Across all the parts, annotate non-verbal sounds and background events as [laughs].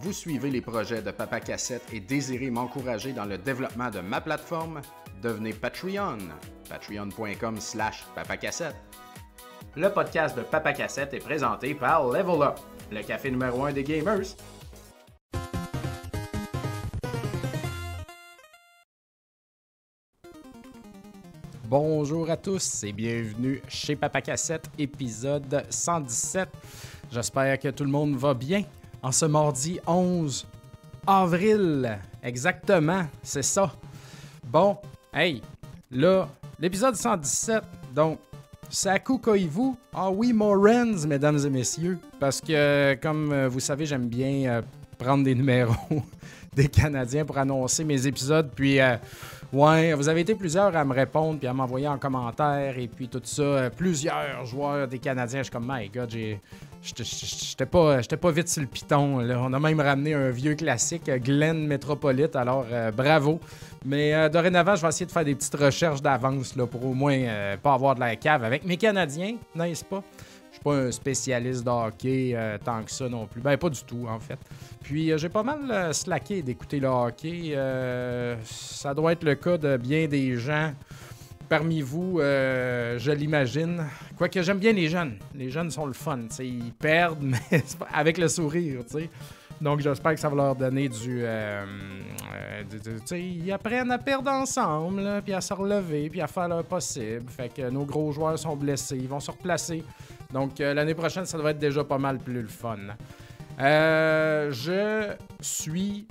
vous suivez les projets de Papa Cassette et désirez m'encourager dans le développement de ma plateforme, devenez Patreon. Patreon.com slash papacassette. Le podcast de Papa Cassette est présenté par Level Up, le café numéro 1 des gamers. Bonjour à tous et bienvenue chez Papa Cassette, épisode 117. J'espère que tout le monde va bien en ce mardi 11 avril. Exactement, c'est ça. Bon, hey, là, l'épisode 117, donc, Saku Koivu. Ah oui, Morens, mesdames et messieurs. Parce que, comme vous savez, j'aime bien euh, prendre des numéros [laughs] des Canadiens pour annoncer mes épisodes. Puis, euh, ouais, vous avez été plusieurs à me répondre puis à m'envoyer en commentaire et puis tout ça. Euh, plusieurs joueurs des Canadiens. Je suis comme, my God, j'ai. J'étais pas, pas vite sur le piton. Là. On a même ramené un vieux classique, Glenn Metropolite. Alors, euh, bravo. Mais euh, dorénavant, je vais essayer de faire des petites recherches d'avance pour au moins euh, pas avoir de la cave avec mes Canadiens, n'est-ce pas? Je suis pas un spécialiste de hockey tant que ça non plus. Ben, pas du tout, en fait. Puis, j'ai pas mal slacké d'écouter le hockey. ça doit être le cas de bien des gens parmi vous, euh, je l'imagine. Quoique j'aime bien les jeunes. Les jeunes sont le fun. Ils perdent, [laughs] mais avec le sourire. sais. Donc j'espère que ça va leur donner du. Euh, euh ils apprennent à perdre ensemble, puis à se relever, puis à faire leur possible. Fait que nos gros joueurs sont blessés, ils vont se replacer. Donc euh, l'année prochaine, ça devrait être déjà pas mal plus le fun. je suis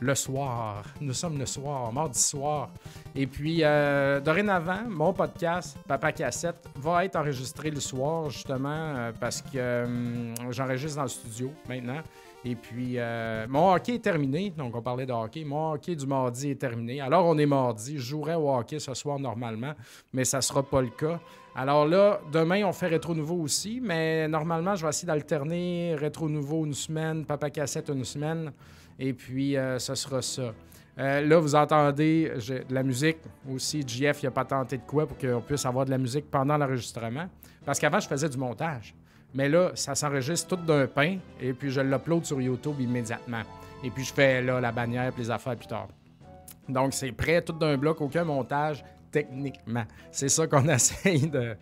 le soir. Nous sommes le soir, mardi soir. Et puis, euh, dorénavant, mon podcast, Papa Cassette, va être enregistré le soir, justement, euh, parce que hum, j'enregistre dans le studio maintenant. Et puis, euh, mon hockey est terminé. Donc, on parlait de hockey. Mon hockey du mardi est terminé. Alors, on est mardi. Je jouerai au hockey ce soir normalement, mais ça ne sera pas le cas. Alors là, demain, on fait Rétro Nouveau aussi, mais normalement, je vais essayer d'alterner Rétro Nouveau une semaine, Papa Cassette une semaine. Et puis, euh, ce sera ça. Euh, là, vous entendez de la musique aussi. JF, il n'a pas tenté de quoi pour qu'on puisse avoir de la musique pendant l'enregistrement. Parce qu'avant, je faisais du montage. Mais là, ça s'enregistre tout d'un pain et puis je l'upload sur YouTube immédiatement. Et puis je fais là la bannière et les affaires plus tard. Donc, c'est prêt tout d'un bloc, aucun montage techniquement. C'est ça qu'on [laughs] essaye de,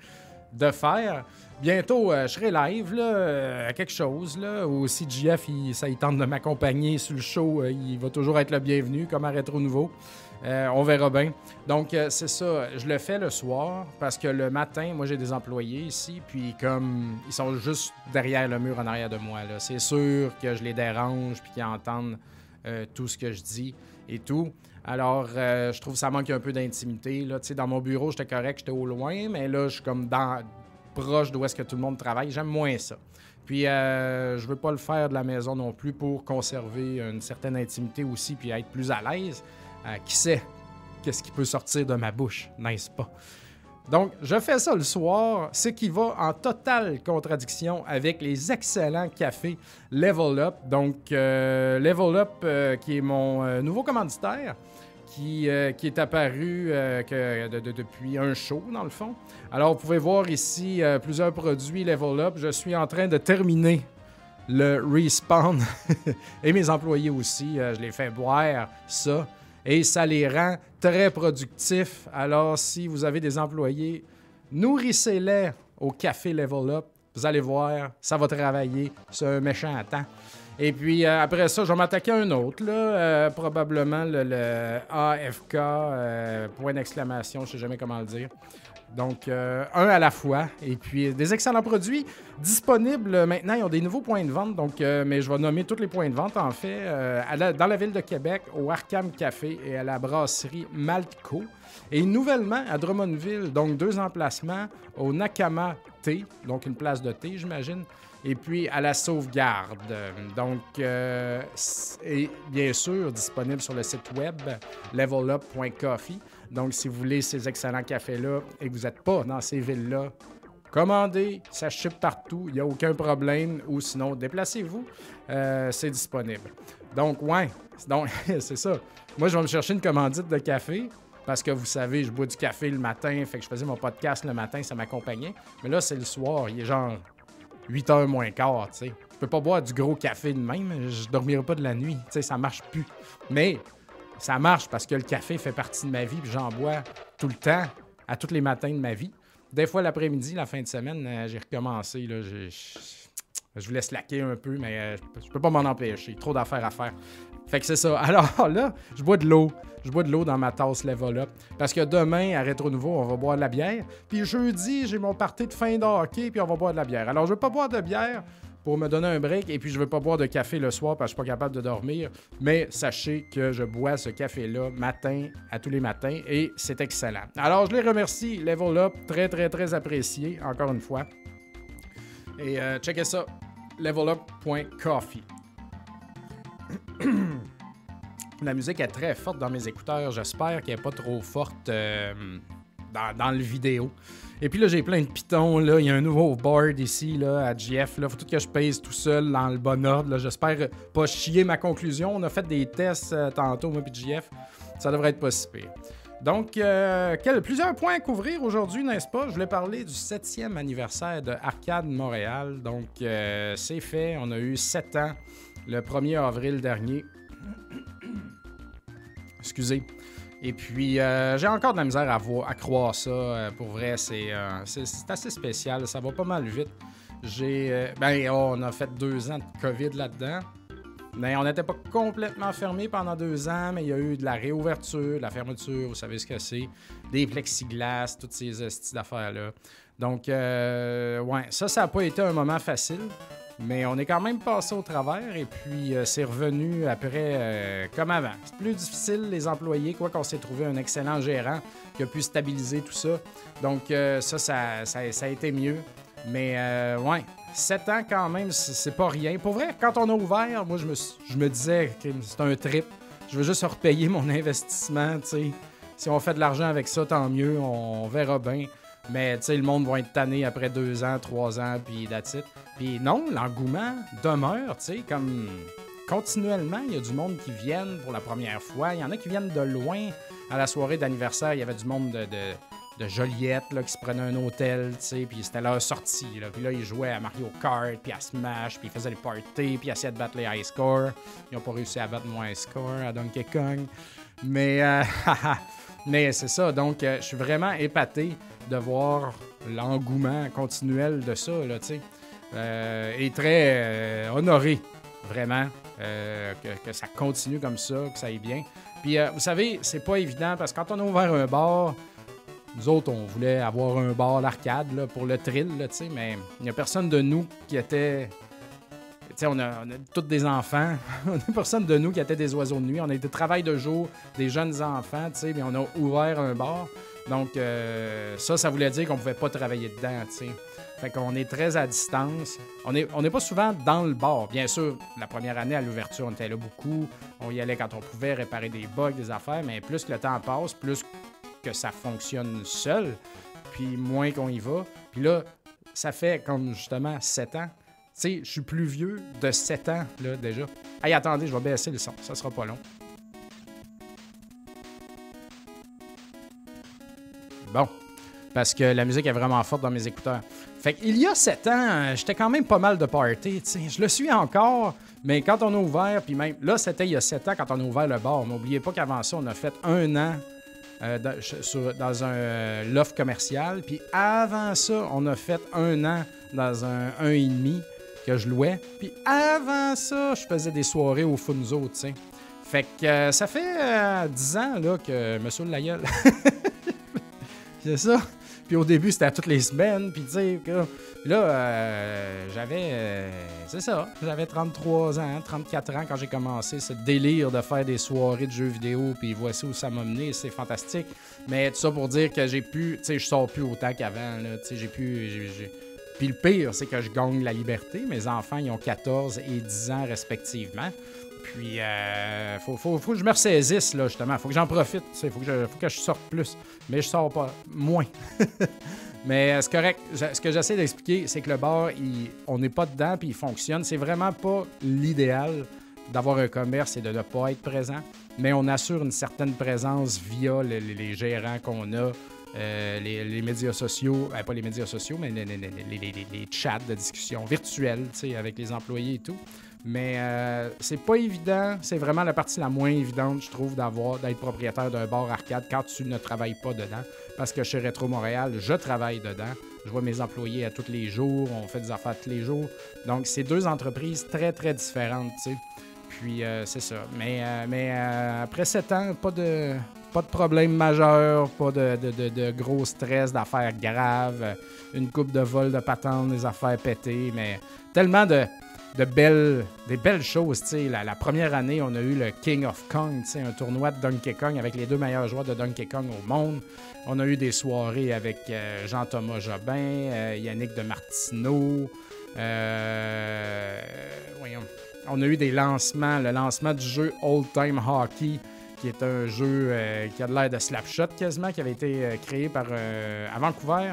de faire. Bientôt, euh, je serai live euh, à quelque chose. Là, ou si il, ça, il tente de m'accompagner sur le show, euh, il va toujours être le bienvenu, comme à Rétro Nouveau. on verra bien. Donc, c'est ça. Je le fais le soir parce que le matin, moi, j'ai des employés ici. Puis, comme ils sont juste derrière le mur en arrière de moi, c'est sûr que je les dérange puis qu'ils entendent tout ce que je dis et tout. Alors, je trouve que ça manque un peu d'intimité. Dans mon bureau, j'étais correct, j'étais au loin, mais là, je suis comme dans, proche d'où est-ce que tout le monde travaille. J'aime moins ça. Puis, euh, je veux pas le faire de la maison non plus pour conserver une certaine intimité aussi, puis être plus à l'aise. Euh, qui sait qu'est-ce qui peut sortir de ma bouche, n'est-ce pas? Donc, je fais ça le soir, ce qui va en totale contradiction avec les excellents cafés Level Up. Donc, euh, Level Up, euh, qui est mon nouveau commanditaire, qui, qui est apparu que, depuis un show, dans le fond. Alors, vous pouvez voir ici euh, plusieurs produits Level Up. Je suis en train de terminer le respawn [laughs] et mes employés aussi. Euh, je les fais boire ça et ça les rend très productifs. Alors, si vous avez des employés, nourrissez-les au café Level Up. Vous allez voir, ça va travailler. C'est un méchant à temps. Et puis euh, après ça, je vais m'attaquer à un autre, là, probablement le, AFK, point d'exclamation, je sais jamais comment le dire. Donc, euh, un à la fois. Et puis, des excellents produits disponibles maintenant. Ils ont des nouveaux points de vente. Donc, euh, mais je vais nommer tous les points de vente, en fait, euh, dans la ville de Québec, au Arkham Café et à la brasserie Maltco. Et nouvellement, à Drummondville, donc deux emplacements, au Nakama T, donc une place de thé, j'imagine, et puis à la sauvegarde. Donc, et bien sûr, disponible sur le site web levelup.coffee. Donc, si vous voulez ces excellents cafés-là et que vous n'êtes pas dans ces villes-là, commandez, ça ship partout, il n'y a aucun problème. Ou sinon, déplacez-vous, euh, c'est disponible. Donc, ouais, [laughs] donc c'est ça. Moi, je vais me chercher une commandite de café parce que vous savez, je bois du café le matin, fait que je faisais mon podcast le matin, ça m'accompagnait. Mais là, c'est le soir, il est genre 8 heures moins quart, tu sais. Je peux pas boire du gros café de même, je dormirai pas de la nuit, tu sais, ça marche plus. Mais ça marche parce que le café fait partie de ma vie, puis j'en bois tout le temps, à tous les matins de ma vie. Des fois, l'après-midi, la fin de semaine, euh, j'ai recommencé, là, je, je, vous laisse laquer un peu, mais euh, je peux pas m'en empêcher. Trop d'affaires à faire. Fait que c'est ça. [laughs] Alors là, je bois de l'eau. Je bois de l'eau dans ma tasse Level Up. Parce que demain, à Rétro Nouveau, on va boire de la bière. Puis jeudi, j'ai mon party de fin de hockey, puis on va boire de la bière. Alors, je veux pas boire de bière pour me donner un break. Et puis, je veux pas boire de café le soir parce que je suis pas capable de dormir. Mais sachez que je bois ce café-là matin à tous les matins et c'est excellent. Alors, je les remercie, Level Up. Très, très, très apprécié, encore une fois. Et euh, checkez ça, levelup.coffee. [clears throat] La musique est très forte dans mes écouteurs. J'espère qu'elle n'est pas trop forte euh, dans, le vidéo. Et puis là, j'ai plein de pitons. Là. Il y a un nouveau board ici là, à GF. Il faut tout que je pèse tout seul dans le bon ordre. J'espère pas chier ma conclusion. On a fait des tests euh, tantôt, moi et GF. Ça devrait être pas si pire. Donc, euh, plusieurs points à couvrir aujourd'hui, n'est-ce pas? Je voulais parler du septième anniversaire de Arcade Montréal. Donc, c'est fait. On a eu sept ans le 1er avril dernier. Excusez. Et puis, euh, j'ai encore de la misère à, à croire ça. Euh, pour vrai, euh, c'est assez spécial. Ça va pas mal vite. J'ai. ben, on a fait deux ans de COVID là-dedans. Mais on n'était pas complètement fermé pendant deux ans, mais il y a eu de la réouverture, de la fermeture, vous savez ce que c'est, des plexiglas, toutes ces d'affaires-là. Donc, ouais, ça, ça n'a pas été un moment facile. Mais on est quand même passé au travers et puis euh, c'est revenu après euh, comme avant. C'est plus difficile les employés, quoi qu'on s'est trouvé un excellent gérant qui a pu stabiliser tout ça. Donc euh, ça, ça, ça, a été mieux. Mais ouais, 7 ans quand même, c'est pas rien. Pour vrai, quand on a ouvert, moi je me, je me disais que c'est un trip. Je veux juste repayer mon [laughs] investissement, tu sais. Si on fait de l'argent avec ça, tant mieux, on verra bien. Mais tu sais, le monde va être tanné après deux ans, trois ans, puis that's. Puis non, l'engouement demeure, tu sais, comme continuellement, il y a du monde qui viennent pour la première fois. Il y en a qui viennent de loin. À la soirée d'anniversaire, il y avait du monde de, de, Joliette là, qui se prenait un hôtel, tu sais, puis c'était leur sortie. Là. Puis là, ils jouaient à Mario Kart, puis à Smash, puis ils faisaient des parties, puis ils essayaient de battre les high scores. Ils n'ont pas réussi à battre mon high score à Donkey Kong. Mais, euh, [laughs] mais c'est ça, donc euh, je suis vraiment épaté de voir l'engouement continuel de ça, là, tu sais. Euh, et très euh, honoré, vraiment, euh, que, ça continue comme ça, que ça aille bien. Puis, vous savez, c'est pas évident parce que quand on a ouvert un bar, nous autres, on voulait avoir un bar d'arcade pour le thrill, sais, mais il n'y a personne de nous qui était. Tu sais, on a, a tous des enfants. [laughs] on a personne de nous qui était des oiseaux de nuit. On a été travail de jour, des jeunes enfants, mais on a ouvert un bar. Donc, euh, ça, ça voulait dire qu'on pouvait pas travailler dedans, tu sais. Fait qu'on est très à distance. On n'est pas souvent dans le bar. Bien sûr, la première année à l'ouverture, on était là beaucoup. On y allait quand on pouvait réparer des bugs, des affaires, mais plus que le temps passe, plus que ça fonctionne seul, puis moins qu'on y va. Puis là, ça fait comme justement 7 ans. Tu sais, je suis plus vieux de 7 ans, là, déjà. Hey, attendez, je vais baisser le son. Ça sera pas long. Bon. Parce que la musique est vraiment forte dans mes écouteurs. Fait qu'il y a sept ans, j'étais quand même pas mal de party. Je le suis encore, mais quand on a ouvert, puis même là, c'était il y a sept ans quand on a ouvert le bar. N'oubliez pas qu'avant ça, on a fait un an euh, dans, un euh, loft commercial. Puis avant ça, on a fait un an dans un un et demi que je louais. Puis avant ça, je faisais des soirées au Funzo, tu sais. Fait que euh, ça fait dix ans là, que Monsieur la gueule. [laughs] C'est ça. Puis au début, c'était à toutes les semaines. Puis tu là, euh, j'avais. Euh, c'est ça. J'avais 33 ans, 34 ans quand j'ai commencé ce délire de faire des soirées de jeux vidéo. Puis voici où ça m'a mené. C'est fantastique. Mais tout ça pour dire que j'ai pu. Tu sais, je sors plus autant qu'avant. Tu sais, j'ai pu. Puis le pire, c'est que je gagne la liberté. Mes enfants, ils ont 14 et 10 ans respectivement. Puis, euh, faut, faut, faut, que je me ressaisisse, là, justement. Faut que j'en profite. Il faut, que je, faut que je sorte plus. Mais je sors pas. Moins. [laughs] Mais euh, c'est correct. Ce que j'essaie d'expliquer, c'est que le bar, on n'est pas dedans puis il fonctionne. C'est vraiment pas l'idéal d'avoir un commerce et de ne pas être présent. Mais on assure une certaine présence via les, gérants qu'on a. euh, les, médias sociaux, ben, pas les médias sociaux, mais les, chats de discussion virtuels avec les employés et tout. Mais euh, c'est pas évident, c'est vraiment la partie la moins évidente, je trouve, d'avoir d'être propriétaire d'un bar arcade quand tu ne travailles pas dedans. Parce que chez Retro Montréal, je travaille dedans. Je vois mes employés à tous les jours, on fait des affaires tous les jours. Donc, c'est deux entreprises très, très différentes, tu sais. Puis, euh, c'est ça. Mais, mais après sept ans, pas de, pas de problème majeur, pas de, gros stress, d'affaires graves, une coupe de vol de patente, des affaires pétées, mais tellement de, belles, des belles choses. La, la, première année, on a eu le King of Kong, un tournoi de Donkey Kong avec les deux meilleurs joueurs de Donkey Kong au monde. On a eu des soirées avec euh, Jean-Thomas Jobin, euh, Yannick de Martineau. Euh, on a eu des lancements, le lancement du jeu Old Time Hockey qui est un jeu qui a de l'air de Slapshot quasiment, qui avait été créé par, à Vancouver,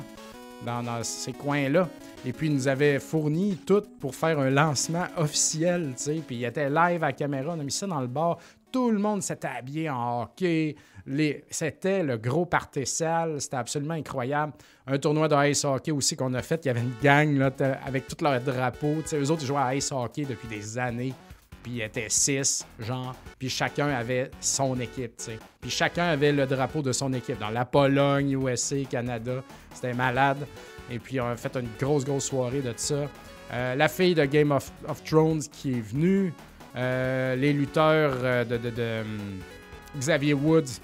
dans, ces coins-là. Et puis, il nous avait fourni tout pour faire un lancement officiel. Puis, il était live à caméra, on a mis ça dans le bar. Tout le monde s'était habillé en hockey. C'était le gros party C'était absolument incroyable. Un tournoi de ice hockey aussi qu'on a fait. Il y avait une gang avec tous leurs drapeaux. Eux autres, ils jouaient à ice hockey depuis des années puis il était six, genre, puis chacun avait son équipe, tu sais. Puis chacun avait le drapeau de son équipe. Dans la Pologne, USA, Canada, c'était malade. Et puis on a fait une grosse, grosse soirée de ça. Euh, la fille de Game of, Thrones qui est venue. Euh, les lutteurs euh, de, hum, Xavier Woods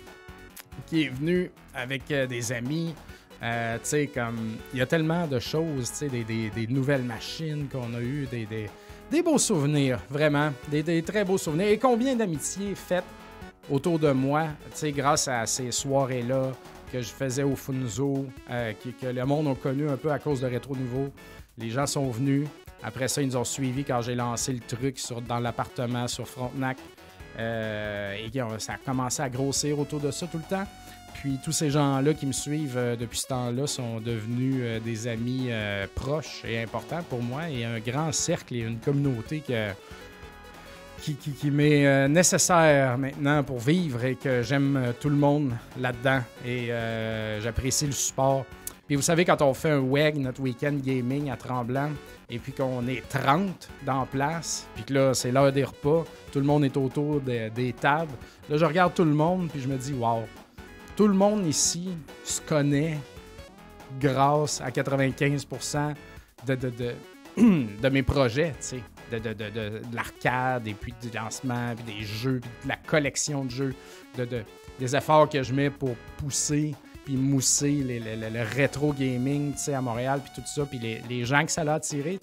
qui est venu avec des amis. tu sais, comme, il y a tellement de choses, tu sais, des, nouvelles machines qu'on a eues, des beaux souvenirs, vraiment. Des, très beaux souvenirs. Et combien d'amitiés faites autour de moi, grâce à ces soirées-là que je faisais au Funzo, euh, que, le monde a connu un peu à cause de Rétro Nouveau. Les gens sont venus. Après ça, ils nous ont suivis quand j'ai lancé le truc dans l'appartement sur Frontenac. Euh, et ça a commencé à grossir autour de ça tout le temps. Puis tous ces gens-là qui me suivent euh, depuis ce temps-là sont devenus euh, des amis euh, proches et importants pour moi et un grand cercle et une communauté qui, qui, m'est nécessaire maintenant pour vivre et que j'aime tout le monde là-dedans et j'apprécie le support. Puis vous savez, quand on fait un WEG, notre week-end gaming à Tremblant, et puis qu'on est 30 dans place, puis que là, c'est l'heure des repas, tout le monde est autour des tables, là, je regarde tout le monde, puis je me dis, waouh, tout le monde ici se connaît grâce à 95% [clears throat] de, mes projets, tu de, l'arcade et puis du lancement, puis des jeux, de la collection de jeux, de, des efforts que je mets pour pousser puis mousser le rétro gaming, à Montréal, puis tout ça, puis les, gens que ça l'a attiré.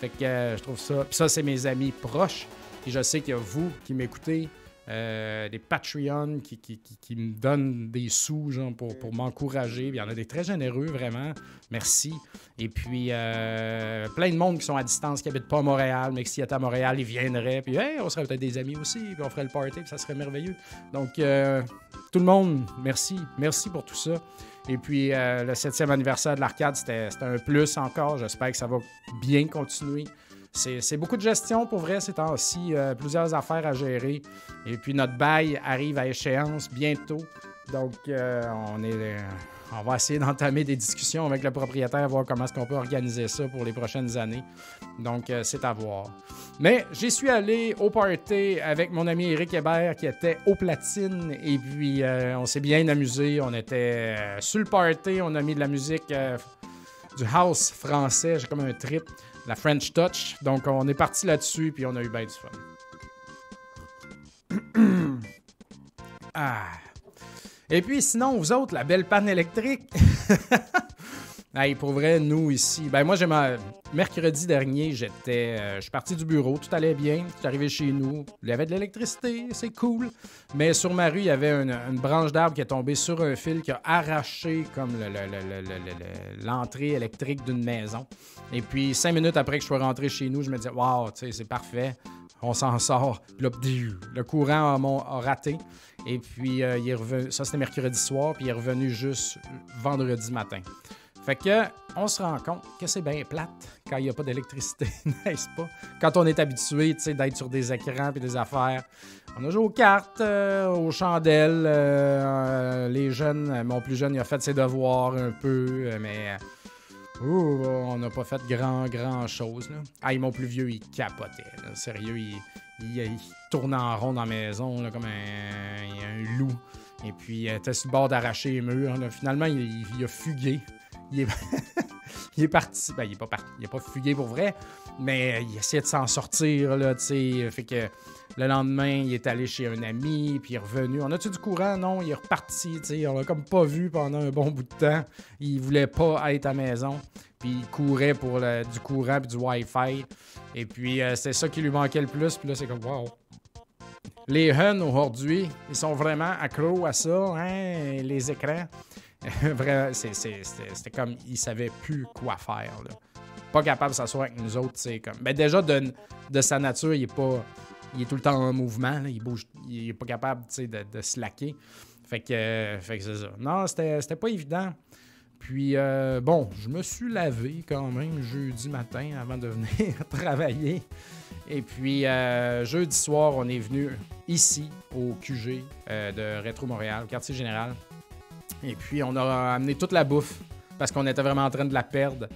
Fait que euh, je trouve ça. Puis ça, c'est mes amis proches. Puis je sais a vous qui m'écoutez, euh, des Patreons qui, me donnent des sous genre, pour, m'encourager. Il y en a des très généreux, vraiment. Merci. Et puis, euh, plein de monde qui sont à distance, qui habitent pas à Montréal, mais qui s'ils étaient à Montréal, ils viendraient. Puis, on serait peut-être des amis aussi, puis on ferait le party, puis ça serait merveilleux. Donc, euh, tout le monde, merci. Merci pour tout ça. Et puis, le septième anniversaire de l'arcade, c'était un plus encore. J'espère que ça va bien continuer. C'est beaucoup de gestion pour vrai ces temps-ci, euh, plusieurs affaires à gérer. Et puis notre bail arrive à échéance bientôt. Donc euh, on est. Euh, on va essayer d'entamer des discussions avec le propriétaire, voir comment est-ce qu'on peut organiser ça pour les prochaines années. Donc, c'est à voir. Mais j'y suis allé au party avec mon ami Eric Hébert qui était au platine. Et puis, on s'est bien amusé. On était sur le party. On a mis de la musique du house français. J'ai comme un trip la French Touch. Donc, on est parti là-dessus, puis on a eu bien du fun. [clears throat] ah. Et puis, sinon, vous autres, la belle panne électrique. [laughs] Pour vrai, nous ici, ben moi j'ai ma mercredi dernier, j'étais euh, je suis parti du bureau, tout allait bien, je suis arrivé chez nous, il y avait de l'électricité, c'est cool. Mais sur ma rue, il y avait une, branche d'arbre qui est tombée sur un fil qui a arraché comme l'entrée électrique d'une maison. Et puis cinq minutes après que je sois rentré chez nous, je me disais waouh, c'est parfait. On s'en sort. Puis là, le courant a, raté. Et puis, euh, il. Ça, c'était mercredi soir. Puis, il est revenu juste vendredi matin. Fait que on se rend compte que c'est bien plate quand il n'y a pas d'électricité, [laughs] n'est-ce pas? Quand on est habitué d'être sur des écrans et des affaires. On a joué aux cartes, euh, aux chandelles. Euh, les jeunes, mon plus jeune, il a fait ses devoirs un peu, mais on n'a pas fait grand, grand chose. Ah, mon plus vieux, il capotait. Sérieux, il, il, tournait en rond dans la maison comme un, loup. Et puis, il était sur le bord d'arracher les murs. Finalement, il, a fugué. Il est, [laughs] il est parti. Ben, il n'est pas parti. Il n'est pas fugué pour vrai, mais il essayait de s'en sortir. Là, fait que le lendemain, il est allé chez un ami, puis il est revenu. On a-tu du courant? Non, il est reparti. T'sais. On l'a comme pas vu pendant un bon bout de temps. Il voulait pas être à la maison. Puis il courait pour du courant puis du Wi-Fi. Et puis, euh, c'est ça qui lui manquait le plus. Puis là, c'est comme, wow. Les Huns, aujourd'hui, ils sont vraiment accros à ça, hein, les écrans. [laughs] C'était comme, ils savaient plus quoi faire. Pas capable de s'asseoir avec nous autres, c'est comme... Ben déjà, de, sa nature, il est pas il est tout le temps en mouvement. il bouge, il est pas capable de, de slacker. Fait que, fait que c'est ça. Non, c'était pas évident. Puis, euh, bon, je me suis lavé quand même jeudi matin avant de venir [laughs] travailler. Et puis, euh, jeudi soir, on est venu ici, au QG euh, de Rétro Montréal, quartier général. Et puis, on a amené toute la bouffe parce qu'on était vraiment en train de la perdre.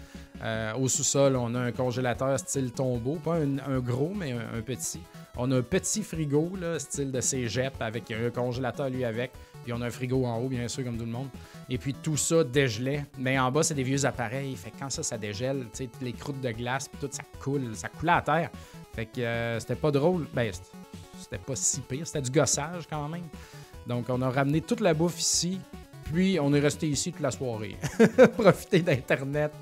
au sous-sol, on a un congélateur style tombeau, pas un, gros, mais un petit. On a un petit frigo, là, style de cégep, avec un congélateur lui avec. Puis on a un frigo en haut, bien sûr, comme tout le monde. Et puis tout ça dégelait. Mais en bas, c'est des vieux appareils. Fait que quand ça, ça dégèle, tu sais, les croûtes de glace, puis tout, ça coule. Ça coulait à terre. Fait que euh, c'était pas drôle. Ben, c'était pas si pire. C'était du gossage quand même. Donc, on a ramené toute la bouffe ici. Puis, on est resté ici toute la soirée. [laughs] Profiter d'Internet.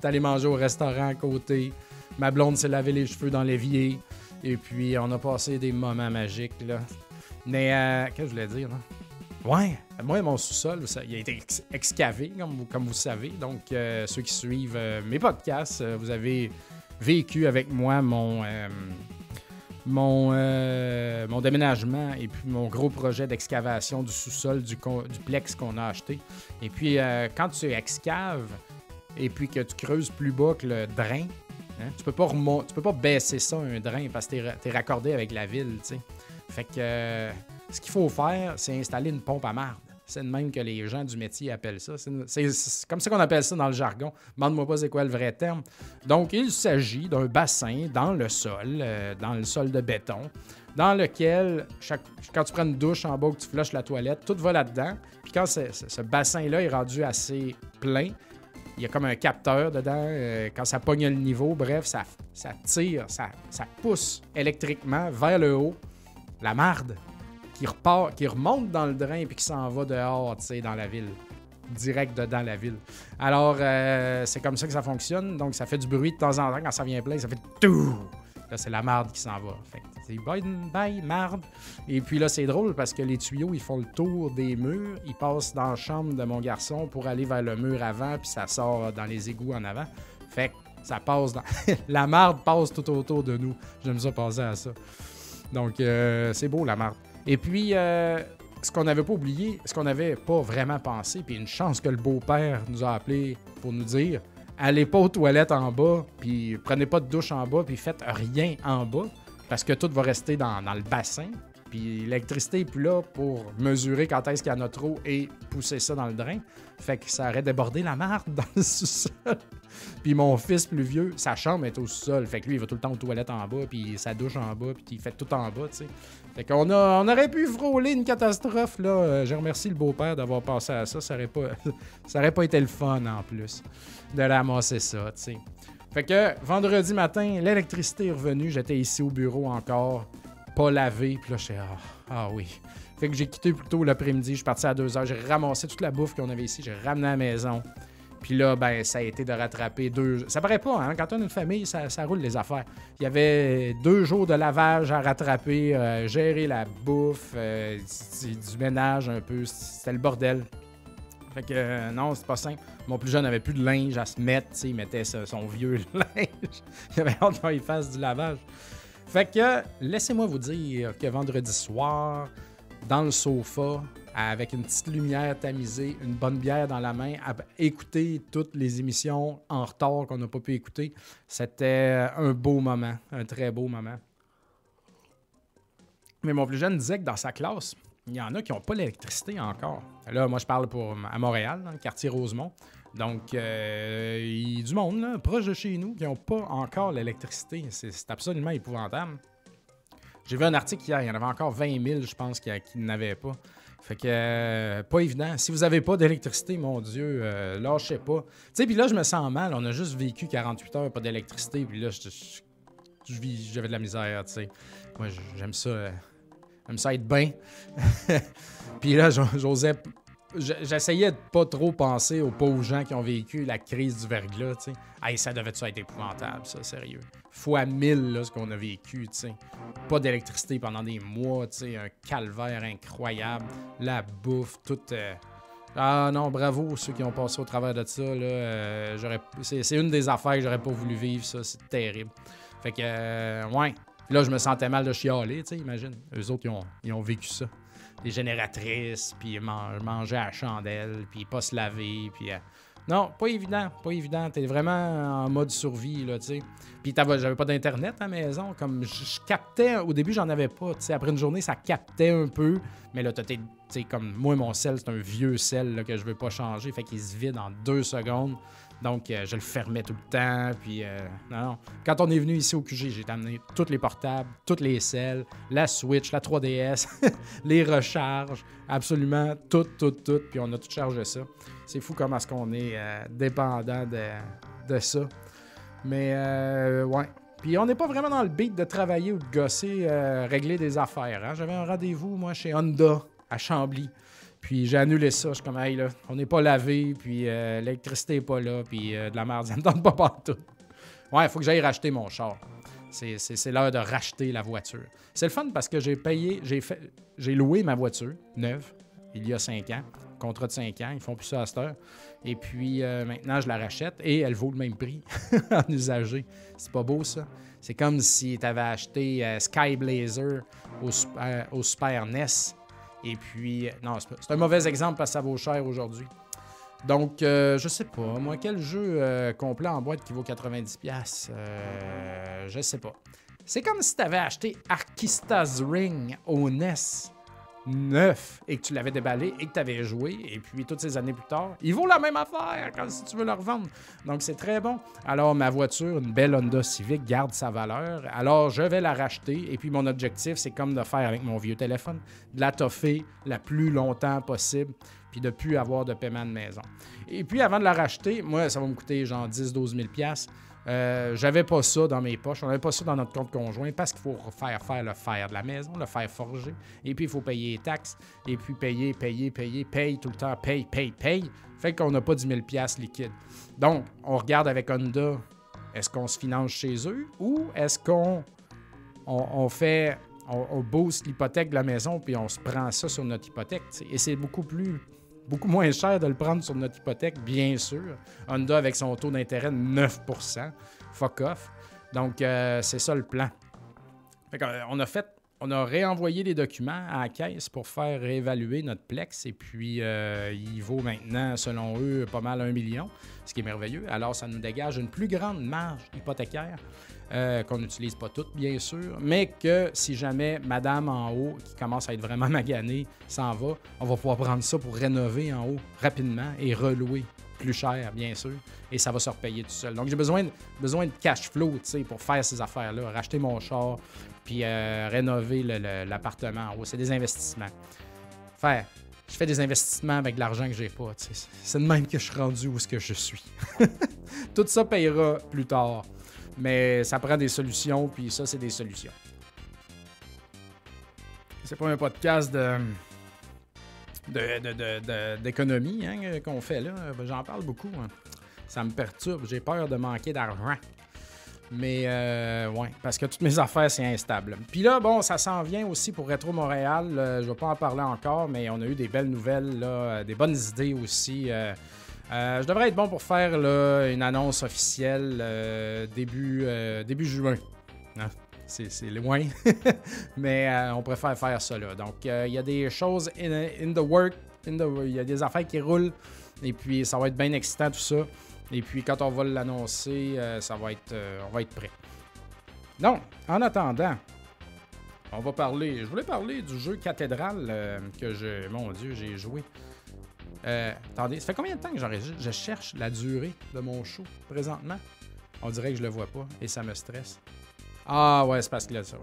T'allais manger au restaurant à côté. Ma blonde s'est lavé les cheveux dans l'évier. Et puis, on a passé des moments magiques, là. Mais, euh, qu'est-ce que je voulais dire, là? Ouais, moi, mon sous-sol, il a été excavé, comme, vous savez. Donc, euh, ceux qui suivent euh, mes podcasts, vous avez vécu avec moi mon, mon, mon déménagement et puis mon gros projet d'excavation du sous-sol du, plex qu'on a acheté. Et puis, quand tu excaves et puis que tu creuses plus bas que le drain, Hein? Tu peux pas peux pas baisser ça un drain parce que tu es, raccordé avec la ville. Fait que euh, ce qu'il faut faire, c'est installer une pompe à marde. C'est de même que les gens du métier appellent ça. C'est comme ça qu'on appelle ça dans le jargon. Demande-moi pas c'est quoi le vrai terme. Donc, il s'agit d'un bassin dans le sol, euh, dans le sol de béton, dans lequel, quand tu prends une douche en bas, que tu flushes la toilette, tout va là-dedans. Puis quand ce bassin-là est rendu assez plein, il y a comme un capteur dedans. Euh, quand ça pogne le niveau, bref, ça, ça tire, ça, ça pousse électriquement vers le haut la marde qui repart, qui remonte dans le drain puis qui s'en va dehors, tu sais, dans la ville. Direct dedans la ville. Alors, euh, c'est comme ça que ça fonctionne. Donc, ça fait du bruit de temps en temps. Quand ça vient plein, ça fait tout. Là, c'est la marde qui s'en va. Fait c'est bye, bye, marde. Et puis là, c'est drôle parce que les tuyaux, ils font le tour des murs. Ils passent dans la chambre de mon garçon pour aller vers le mur avant, puis ça sort dans les égouts en avant. Fait que ça passe dans. [laughs] la marde passe tout autour de nous. J'aime ça penser à ça. Donc, euh, c'est beau, la marde. Et puis, euh, ce qu'on n'avait pas oublié, ce qu'on n'avait pas vraiment pensé, puis une chance que le beau-père nous a appelé pour nous dire allez pas aux toilettes en bas, puis prenez pas de douche en bas, puis faites rien en bas, parce que tout va rester dans, le bassin. L'électricité n'est plus là pour mesurer quand est-ce qu'il y en a trop et pousser ça dans le drain. Fait que ça aurait débordé la marde dans le [laughs] sous-sol. puis mon fils plus vieux, sa chambre est au sous-sol. Fait que lui, il va tout le temps aux toilettes en bas, puis sa douche en bas, puis il fait tout en bas, tu sais. Fait qu'on on aurait pu frôler une catastrophe, là. Euh, je remercie le beau-père d'avoir passé à ça. Ça aurait, pas, [laughs] ça aurait pas été le fun, en plus de ramasser ça, tu sais. Fait que vendredi matin, l'électricité est revenue. J'étais ici au bureau encore, pas lavé. Puis là, je ah, ah oui. Fait que j'ai quitté plus tôt l'après-midi. Je suis parti à 2 heures. J'ai ramassé toute la bouffe qu'on avait ici. J'ai ramené à la maison. Puis là, ben, ça a été de rattraper deux. Ça paraît pas, hein? Quand on a une famille, ça, roule les affaires. Il y avait deux jours de lavage à rattraper, euh, gérer la bouffe, euh, du ménage un peu. C'était le bordel. Fait que euh, non, c'est pas simple. Mon plus jeune avait plus de linge à se mettre, il mettait son vieux [laughs] linge. il avait hâte qu'il fasse du lavage. Fait que laissez-moi vous dire que vendredi soir, dans le sofa, avec une petite lumière tamisée, une bonne bière dans la main, à écouter toutes les émissions en retard qu'on n'a pas pu écouter. C'était un beau moment, un très beau moment. Mais mon plus jeune disait que dans sa classe, il y en a qui n'ont pas l'électricité encore. Là, moi, je parle pour à Montréal, dans le quartier Rosemont. Donc, euh, il y a du monde, là, proche de chez nous, qui n'ont pas encore l'électricité. C'est absolument épouvantable. J'ai vu un article hier, il y en avait encore 20 000, je pense, qui, n'avaient pas. Fait que, euh, pas évident. Si vous n'avez pas d'électricité, mon Dieu, euh, lâchez pas. Tu sais, puis là, je me sens mal. On a juste vécu 48 heures, pas d'électricité. Puis là, j'avais de la misère, tu sais. Moi, j'aime ça. Euh, j'aime ça être bien. [laughs] puis là, j'osais j'essayais de pas trop penser aux pauvres gens qui ont vécu la crise du verglas, tu sais. Hey, ça devait être épouvantable, ça, sérieux? Fois mille, là, ce qu'on a vécu, tu sais. Pas d'électricité pendant des mois, tu sais. Un calvaire incroyable. La bouffe, tout... Euh, ah non, bravo ceux qui ont passé au travers de ça, là. Euh, c'est une des affaires que j'aurais pas voulu vivre, ça. C'est terrible. Fait que, euh, ouais. Là, je me sentais mal de chialer, tu sais, imagine. Eux autres, ils ont, ils ont vécu ça des génératrices, puis manger à chandelle, puis pas se laver, puis... Euh, non, pas évident, pas évident. T'es vraiment en mode survie, là, tu sais. Puis j'avais pas d'internet à la maison, comme je, captais, au début j'en avais pas, tu sais. Après une journée, ça captait un peu, mais là, sais, comme moi, mon sel, c'est un vieux sel là, que je veux pas changer, fait qu'il se vide en deux secondes. Donc, euh, je le fermais tout le temps. Puis, euh, non, Quand on est venu ici au QG, j'ai amené tous les portables, toutes les selles, la Switch, la 3DS, [laughs] les recharges, absolument tout, tout, tout. Puis, on a tout chargé ça. C'est fou comment est-ce qu'on est, euh, dépendant de, ça. Mais, ouais. Puis, on n'est pas vraiment dans le beat de travailler ou de gosser, régler des affaires. Hein. J'avais un rendez-vous, moi, chez Honda, à Chambly. Puis j'ai annulé ça. Je suis comme, hey, là, on n'est pas lavé, puis euh, l'électricité n'est pas là, puis euh, de la merde, [laughs] ça me tente pas partout. Ouais, il faut que j'aille racheter mon char. C'est l'heure de racheter la voiture. C'est le fun parce que j'ai payé, j'ai loué ma voiture neuve il y a cinq ans, contrat de cinq ans, ils font plus ça à cette heure. Et puis euh, maintenant, je la rachète et elle vaut le même prix [laughs] en usager. C'est pas beau ça? C'est comme si tu avais acheté Sky Blazer au, au Super NES et puis, non, c'est un mauvais exemple parce que ça vaut cher aujourd'hui. Donc, euh, je sais pas. Moi, quel jeu euh, complet en boîte qui vaut 90$? Euh, je sais pas. C'est comme si tu avais acheté Arkista's Ring au NES neuf et que tu l'avais déballé et que tu avais joué, et puis toutes ces années plus tard, il vaut la même affaire quand si tu veux le revendre. Donc c'est très bon. Alors ma voiture, une belle Honda Civic, garde sa valeur. Alors je vais la racheter, et puis mon objectif, c'est comme de faire avec mon vieux téléphone, de la toffer la plus longtemps possible, puis de plus avoir de paiement de maison. Et puis avant de la racheter, moi, ça va me coûter genre 10-12 000 euh, j'avais pas ça dans mes poches, on n'avait pas ça dans notre compte conjoint parce qu'il faut faire faire le fer de la maison, le fer forgé, et puis il faut payer les taxes, et puis payer, payer, payer, paye tout le temps, paye, paye, paye. Fait qu'on n'a pas 10 000 liquides. Donc, on regarde avec Honda, est-ce qu'on se finance chez eux ou est-ce qu'on on, fait, on, booste l'hypothèque de la maison puis on se prend ça sur notre hypothèque. Et c'est beaucoup plus beaucoup moins cher de le prendre sur notre hypothèque, bien sûr. Honda avec son taux d'intérêt de 9% fuck off. Donc, euh, c'est ça le plan. Euh, on a fait, on a réenvoyé les documents à la caisse pour faire réévaluer notre Plex et puis euh, il vaut maintenant, selon eux, pas mal un million, ce qui est merveilleux. Alors, ça nous dégage une plus grande marge hypothécaire euh, qu'on n'utilise pas toutes, bien sûr, mais que si jamais Madame en haut, qui commence à être vraiment maganée, s'en va, on va pouvoir prendre ça pour rénover en haut rapidement et relouer plus cher, bien sûr, et ça va se repayer tout seul. Donc, j'ai besoin de, besoin de cash flow, pour faire ces affaires-là, racheter mon char, puis euh, rénover l'appartement en. C'est des investissements. Faire, je fais des investissements avec l'argent que j'ai pas. C'est de même que je suis rendu où ce que je suis. [laughs] Tout ça payera plus tard. Mais ça prend des solutions, puis ça, c'est des solutions. C'est pas un podcast de d'économie hein, qu'on fait là. J'en parle beaucoup. Hein. Ça me perturbe. J'ai peur de manquer d'argent. Mais euh, ouais, parce que toutes mes affaires, c'est instable. Puis là, bon, ça s'en vient aussi pour Retro Montréal. Euh, je vais pas en parler encore, mais on a eu des belles nouvelles, là, des bonnes idées aussi. Euh, euh, je devrais être bon pour faire une annonce officielle euh, début, euh, début juin. Hein. C'est loin. [laughs] Mais euh, on préfère faire ça là. Donc, euh, il y a des choses in, the work. Il y a des affaires qui roulent. Et puis, ça va être bien excitant tout ça. Et puis, quand on va l'annoncer, euh, ça va être, on va être prêt. Donc, en attendant, on va parler. Je voulais parler du jeu Cathédrale que je. Mon Dieu, j'ai joué. attendez, ça fait combien de temps que Je cherche la durée de mon show présentement? On dirait que je le vois pas et ça me stresse. Ah ouais, c'est parce que là, ça,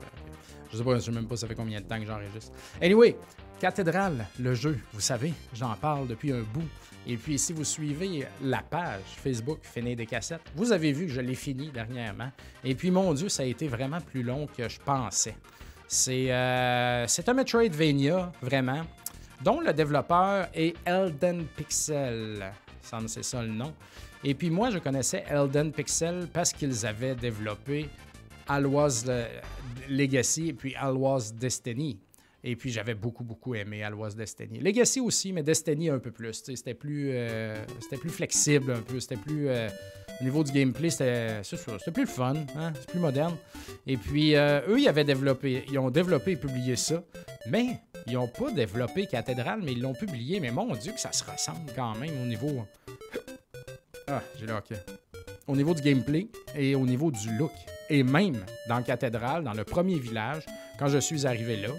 Je sais pas, je sais même pas ça fait combien de temps que j'enregistre. Anyway, Cathédrale, le jeu, vous savez, j'en parle depuis un bout. Et puis, si vous suivez la page Facebook Finir des cassettes, vous avez vu que je l'ai fini dernièrement. Et puis, mon Dieu, ça a été vraiment plus long que je pensais. C'est euh, un Metroidvania, vraiment, dont le développeur est Elden Pixel. C'est ça le nom. Et puis moi, je connaissais Elden Pixel parce qu'ils avaient développé Alwa's Legacy et puis Alwa's Destiny. Et puis j'avais beaucoup, beaucoup aimé Alwa's Destiny. Legacy aussi, mais Destiny un peu plus. C'était plus, euh, c'était plus flexible un peu. C'était plus. Euh, au niveau du gameplay, c'était, c'était plus fun. Hein? C'est plus moderne. Et puis euh, eux, ils avaient développé. Ils ont développé et publié ça. Mais ils n'ont pas développé Cathédrale, mais ils l'ont publié. Mais mon Dieu, que ça se ressemble quand même au niveau. Ah, j'ai le hockey. Au niveau du gameplay et au niveau du look. Et même dans la cathédrale, dans le premier village, quand je suis arrivé là,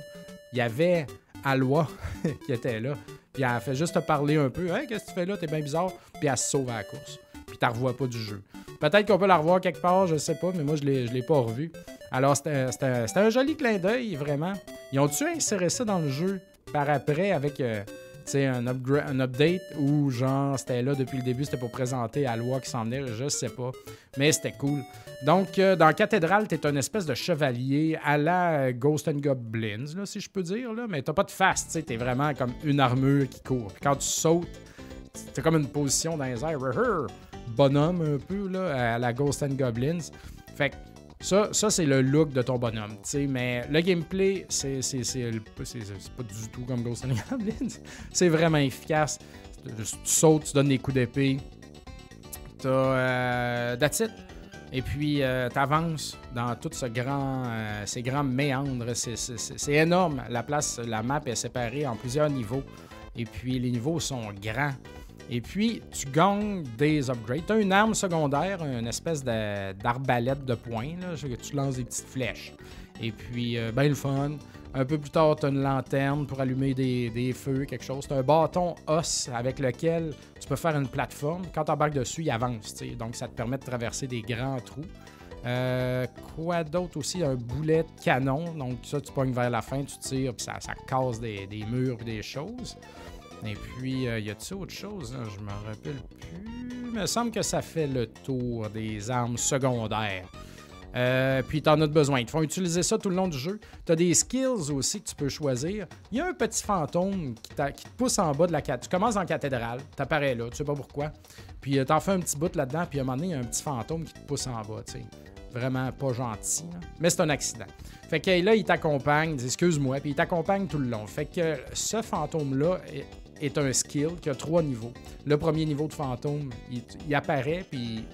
il y avait Alwa [laughs] qui était là. Puis elle a fait juste te parler un peu. Hey, qu'est-ce que tu fais là? T'es bien bizarre. Puis elle se sauve à la course. Puis tu revois pas du jeu. Peut-être qu'on peut la revoir quelque part, je sais pas, mais moi je l'ai, l'ai pas revu. Alors c'était, un joli clin d'œil, vraiment. Ils ont-tu inséré ça dans le jeu par après avec. Euh, sais, un, update où, genre, c'était là depuis le début, c'était pour présenter à loi qui s'en venait, je sais pas. Mais c'était cool. Donc, euh, dans Cathédrale, t'es un espèce de chevalier à la Ghost and Goblins, là, si je peux dire, là. Mais t'as pas de face, t'es vraiment comme une armure qui court. Puis quand tu sautes, t'as comme une position dans les airs, bonhomme un peu, à la Ghost and Goblins. Fait que ça, ça c'est le look de ton bonhomme. Mais le gameplay, c'est pas du tout comme Ghost and Goblins. [laughs] c'est vraiment efficace. Tu sautes, tu donnes des coups d'épée. T'as. Euh. Et puis, euh, tu avances dans tout ce grand, euh, ces grands méandres. C'est énorme. La place, la map est séparée en plusieurs niveaux. Et puis, les niveaux sont grands. Et puis, tu gagnes des upgrades. Tu as une arme secondaire, une espèce d'arbalète de, poing, là, tu lances des petites flèches. Et puis, euh, ben le fun. Un peu plus tard, tu as une lanterne pour allumer des, feux, quelque chose. Tu un bâton os avec lequel tu peux faire une plateforme. Quand tu embarques dessus, il avance. Donc, ça te permet de traverser des grands trous. Euh, quoi d'autre aussi? Un boulet de canon. Donc, ça, tu pognes vers la fin, tu tires, puis ça, casse des, des murs des choses. Et puis, euh, y a-t-il autre chose? Je me rappelle plus. Il me semble que ça fait le tour des armes secondaires. Euh, puis tu en as besoin. Ils te font utiliser ça tout le long du jeu. Tu as des skills aussi que tu peux choisir. Il y a un petit fantôme qui, te pousse en bas de la cathédrale. Tu commences en cathédrale, tu apparais là, tu sais pas pourquoi. Puis euh, tu en fais un petit bout là-dedans, puis à un moment donné, il y a un petit fantôme qui te pousse en bas, tu. Vraiment pas gentil, mais c'est un accident. Fait que là, il t'accompagne, excuse-moi, puis il t'accompagne tout le long. Fait que ce fantôme-là est un skill qui a trois niveaux. Le premier niveau de fantôme, il, apparaît, puis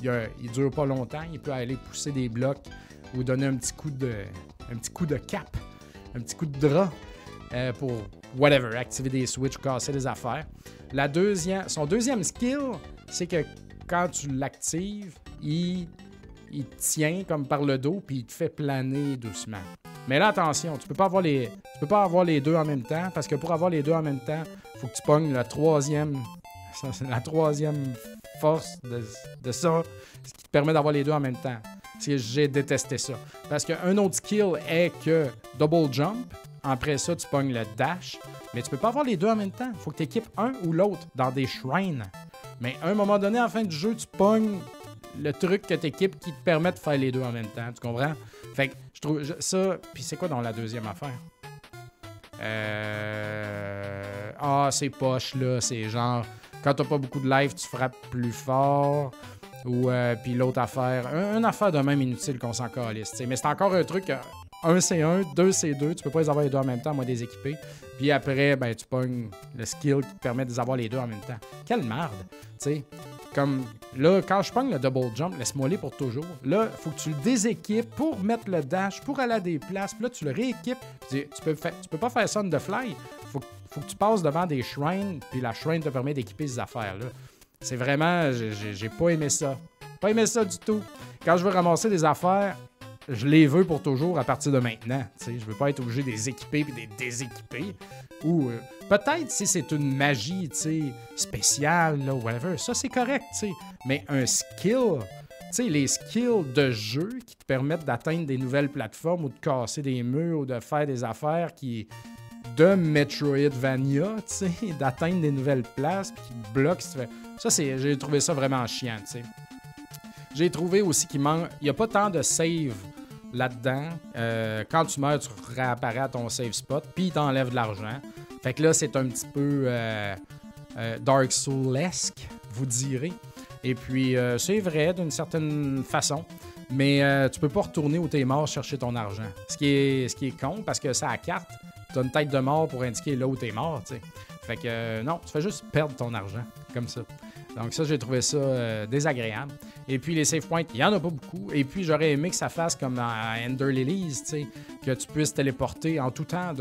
il, il, dure pas longtemps. Il peut aller pousser des blocs ou donner un petit coup de, un petit coup de cap, un petit coup de drap euh, pour whatever, activer des switches, casser des affaires. La deuxième, son deuxième skill, c'est que quand tu l'actives, il, il tient comme par le dos, puis il te fait planer doucement. Mais là, attention, tu peux pas avoir les, tu peux pas avoir les deux en même temps parce que pour avoir les deux en même temps, faut que tu pognes la troisième, la troisième force de, ça, ce qui te permet d'avoir les deux en même temps. J'ai détesté ça. Parce qu'un autre skill est que double jump, après ça, tu pognes le dash, mais tu peux pas avoir les deux en même temps. Faut que tu équipes un ou l'autre dans des shrines. Mais à un moment donné, en fin du jeu, tu pognes le truc que tu équipes qui te permet de faire les deux en même temps. Tu comprends? Fait que je trouve ça. Puis c'est quoi dans la deuxième affaire? Euh... Ah, c'est poche là. C'est genre, quand t'as pas beaucoup de life, tu frappes plus fort. Ou euh, puis l'autre affaire, une affaire de même inutile qu'on s'en calisse. Mais c'est encore un truc, un c'est un, deux c'est deux. Tu peux pas les avoir les deux en même temps, moi des équipés. Puis après, ben tu pognes le skill qui te permet de les avoir les deux en même temps. Quelle merde, tu sais. Comme là, quand je pogne le double jump, laisse-moi aller pour toujours. Là, faut que tu le déséquipes pour mettre le dash, pour aller à des places. Puis là, tu le rééquipes. Tu, tu peux, tu peux pas faire ça on the fly. Faut, faut que tu passes devant des shrines, puis la shrine te permet d'équiper ces affaires-là. C'est vraiment. J'ai pas aimé ça. Pas aimé ça du tout. Quand je veux ramasser des affaires, je les veux pour toujours à partir de maintenant. sais. Je veux pas être obligé de les équiper et de les déséquiper. Ou euh, peut-être si c'est une magie spéciale, là, whatever, ça c'est correct. Mais un skill, sais, les skills de jeu qui te permettent d'atteindre des nouvelles plateformes ou de casser des murs ou de faire des affaires qui de Metroidvania, [laughs] d'atteindre des nouvelles places puis qui bloquent. Ça, j'ai trouvé ça vraiment chiant. J'ai trouvé aussi qu'il manque. Il n'y a pas tant de save là-dedans. Euh, quand tu meurs, tu réapparais à ton save spot, puis il t'enlève de l'argent. Fait que là, c'est un petit peu euh, euh, Dark Souls-esque, vous direz. Et puis, c'est vrai d'une certaine façon, mais tu peux pas retourner où t'es mort chercher ton argent. Ce qui est, ce qui est con, parce que ça à carte, tu as une tête de mort pour indiquer là où t'es mort. Fait que non, tu fais juste perdre ton argent, comme ça. Donc ça, j'ai trouvé ça désagréable. Et puis les save points, il n'y en a pas beaucoup. Et puis j'aurais aimé que ça fasse comme à Ender Lilies, que tu puisses téléporter en tout temps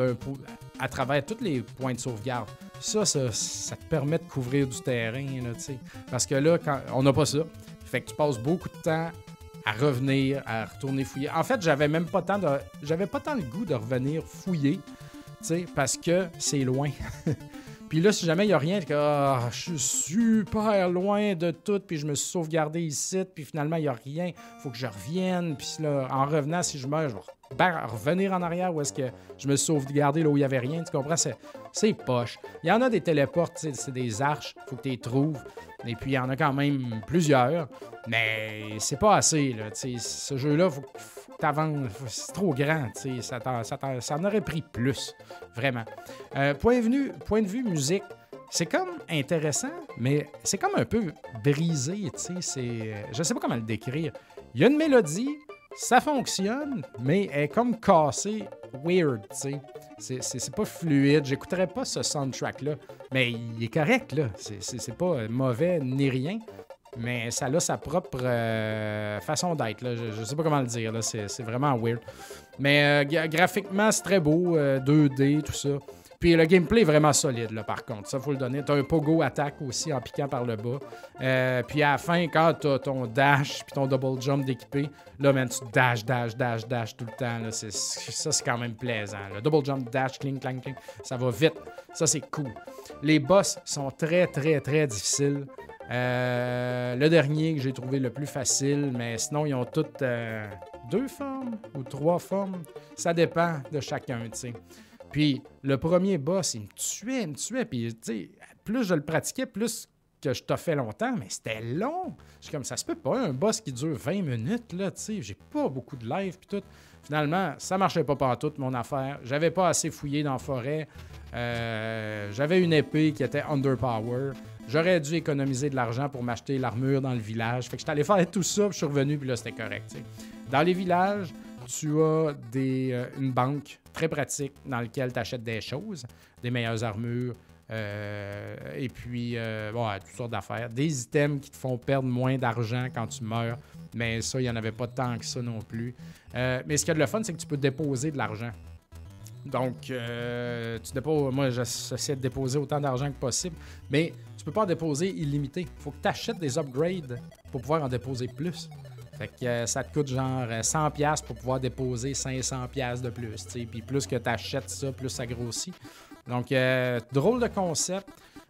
à travers tous les points de sauvegarde. Ça, ça, te permet de couvrir du terrain, là, parce que là, quand, on n'a pas ça. Fait que tu passes beaucoup de temps à revenir, à retourner fouiller. En fait, j'avais même pas tant de, j'avais pas tant le goût de revenir fouiller, parce que c'est loin. [laughs] Puis là, si jamais il n'y a rien, ah, je suis super loin de tout, puis je me suis sauvegardé ici, puis finalement, il n'y a rien, faut que je revienne. Puis là, en revenant, si je meurs, je vais revenir en arrière où est-ce que je me suis sauvegardé là où il n'y avait rien. Tu comprends? C'est poche. Il y en a des téléportes, c'est des arches, faut que tu les trouves. Et puis, il y en a quand même plusieurs, mais c'est pas assez. Là, ce jeu-là, faut, c'est trop grand, ça, ça, ça, en aurait pris plus, vraiment. Euh, point, de vue, point de vue musique, c'est comme intéressant, mais c'est comme un peu brisé, sais, je sais pas comment le décrire. Il y a une mélodie, ça fonctionne, mais elle est comme cassée, weird, tu sais. C'est pas fluide, j'écouterais pas ce soundtrack-là, mais il est correct, là. C'est pas mauvais ni rien, mais ça a sa propre euh, façon d'être. Je, ne sais pas comment le dire. C'est vraiment weird. Mais euh, graphiquement, c'est très beau. 2D, euh, tout ça. Puis le gameplay est vraiment solide, là, par contre. Ça, faut le donner. T'as un pogo attack aussi en piquant par le bas. puis à la fin, quand t'as ton dash puis ton double jump d'équipé, là, man, tu dash, dash, dash, dash tout le temps. Là. Ça, c'est quand même plaisant. Le double jump, dash, cling, clang, cling. Ça va vite. Ça, c'est cool. Les boss sont très, très, très difficiles. Euh, le dernier que j'ai trouvé le plus facile, mais sinon, ils ont toutes euh, deux formes ou trois formes. Ça dépend de chacun, tu sais. Puis le premier boss, il me tuait, il me tuait. Puis, tu sais, plus je le pratiquais, plus que je t'ai fait longtemps, mais c'était long. Je suis comme, ça se peut pas, un boss qui dure 20 minutes, là, tu sais. J'ai pas beaucoup de live, puis tout. Finalement, ça marchait pas partout, mon affaire. J'avais pas assez fouillé dans la forêt. Euh, j'avais une épée qui était underpower. J'aurais dû économiser de l'argent pour m'acheter l'armure dans le village. Fait que j'étais allé faire tout ça, puis je suis revenu, puis là, c'était correct. Dans les villages, tu as des, euh, une banque très pratique dans laquelle tu achètes des choses, des meilleures armures, euh, et puis euh, toutes sortes d'affaires. Des items qui te font perdre moins d'argent quand tu meurs, mais ça, il n'y en avait pas tant que ça non plus. mais ce qui est de le fun, c'est que tu peux déposer de l'argent. Donc, tu déposes, moi, j'essaie de déposer autant d'argent que possible, mais tu peux pas en déposer illimité. Il faut que tu achètes des upgrades pour pouvoir en déposer plus. Fait que euh, ça te coûte genre 100$ euh, pour pouvoir déposer 500$ de plus. Puis plus que tu achètes ça, plus ça grossit. Donc, euh, drôle de concept.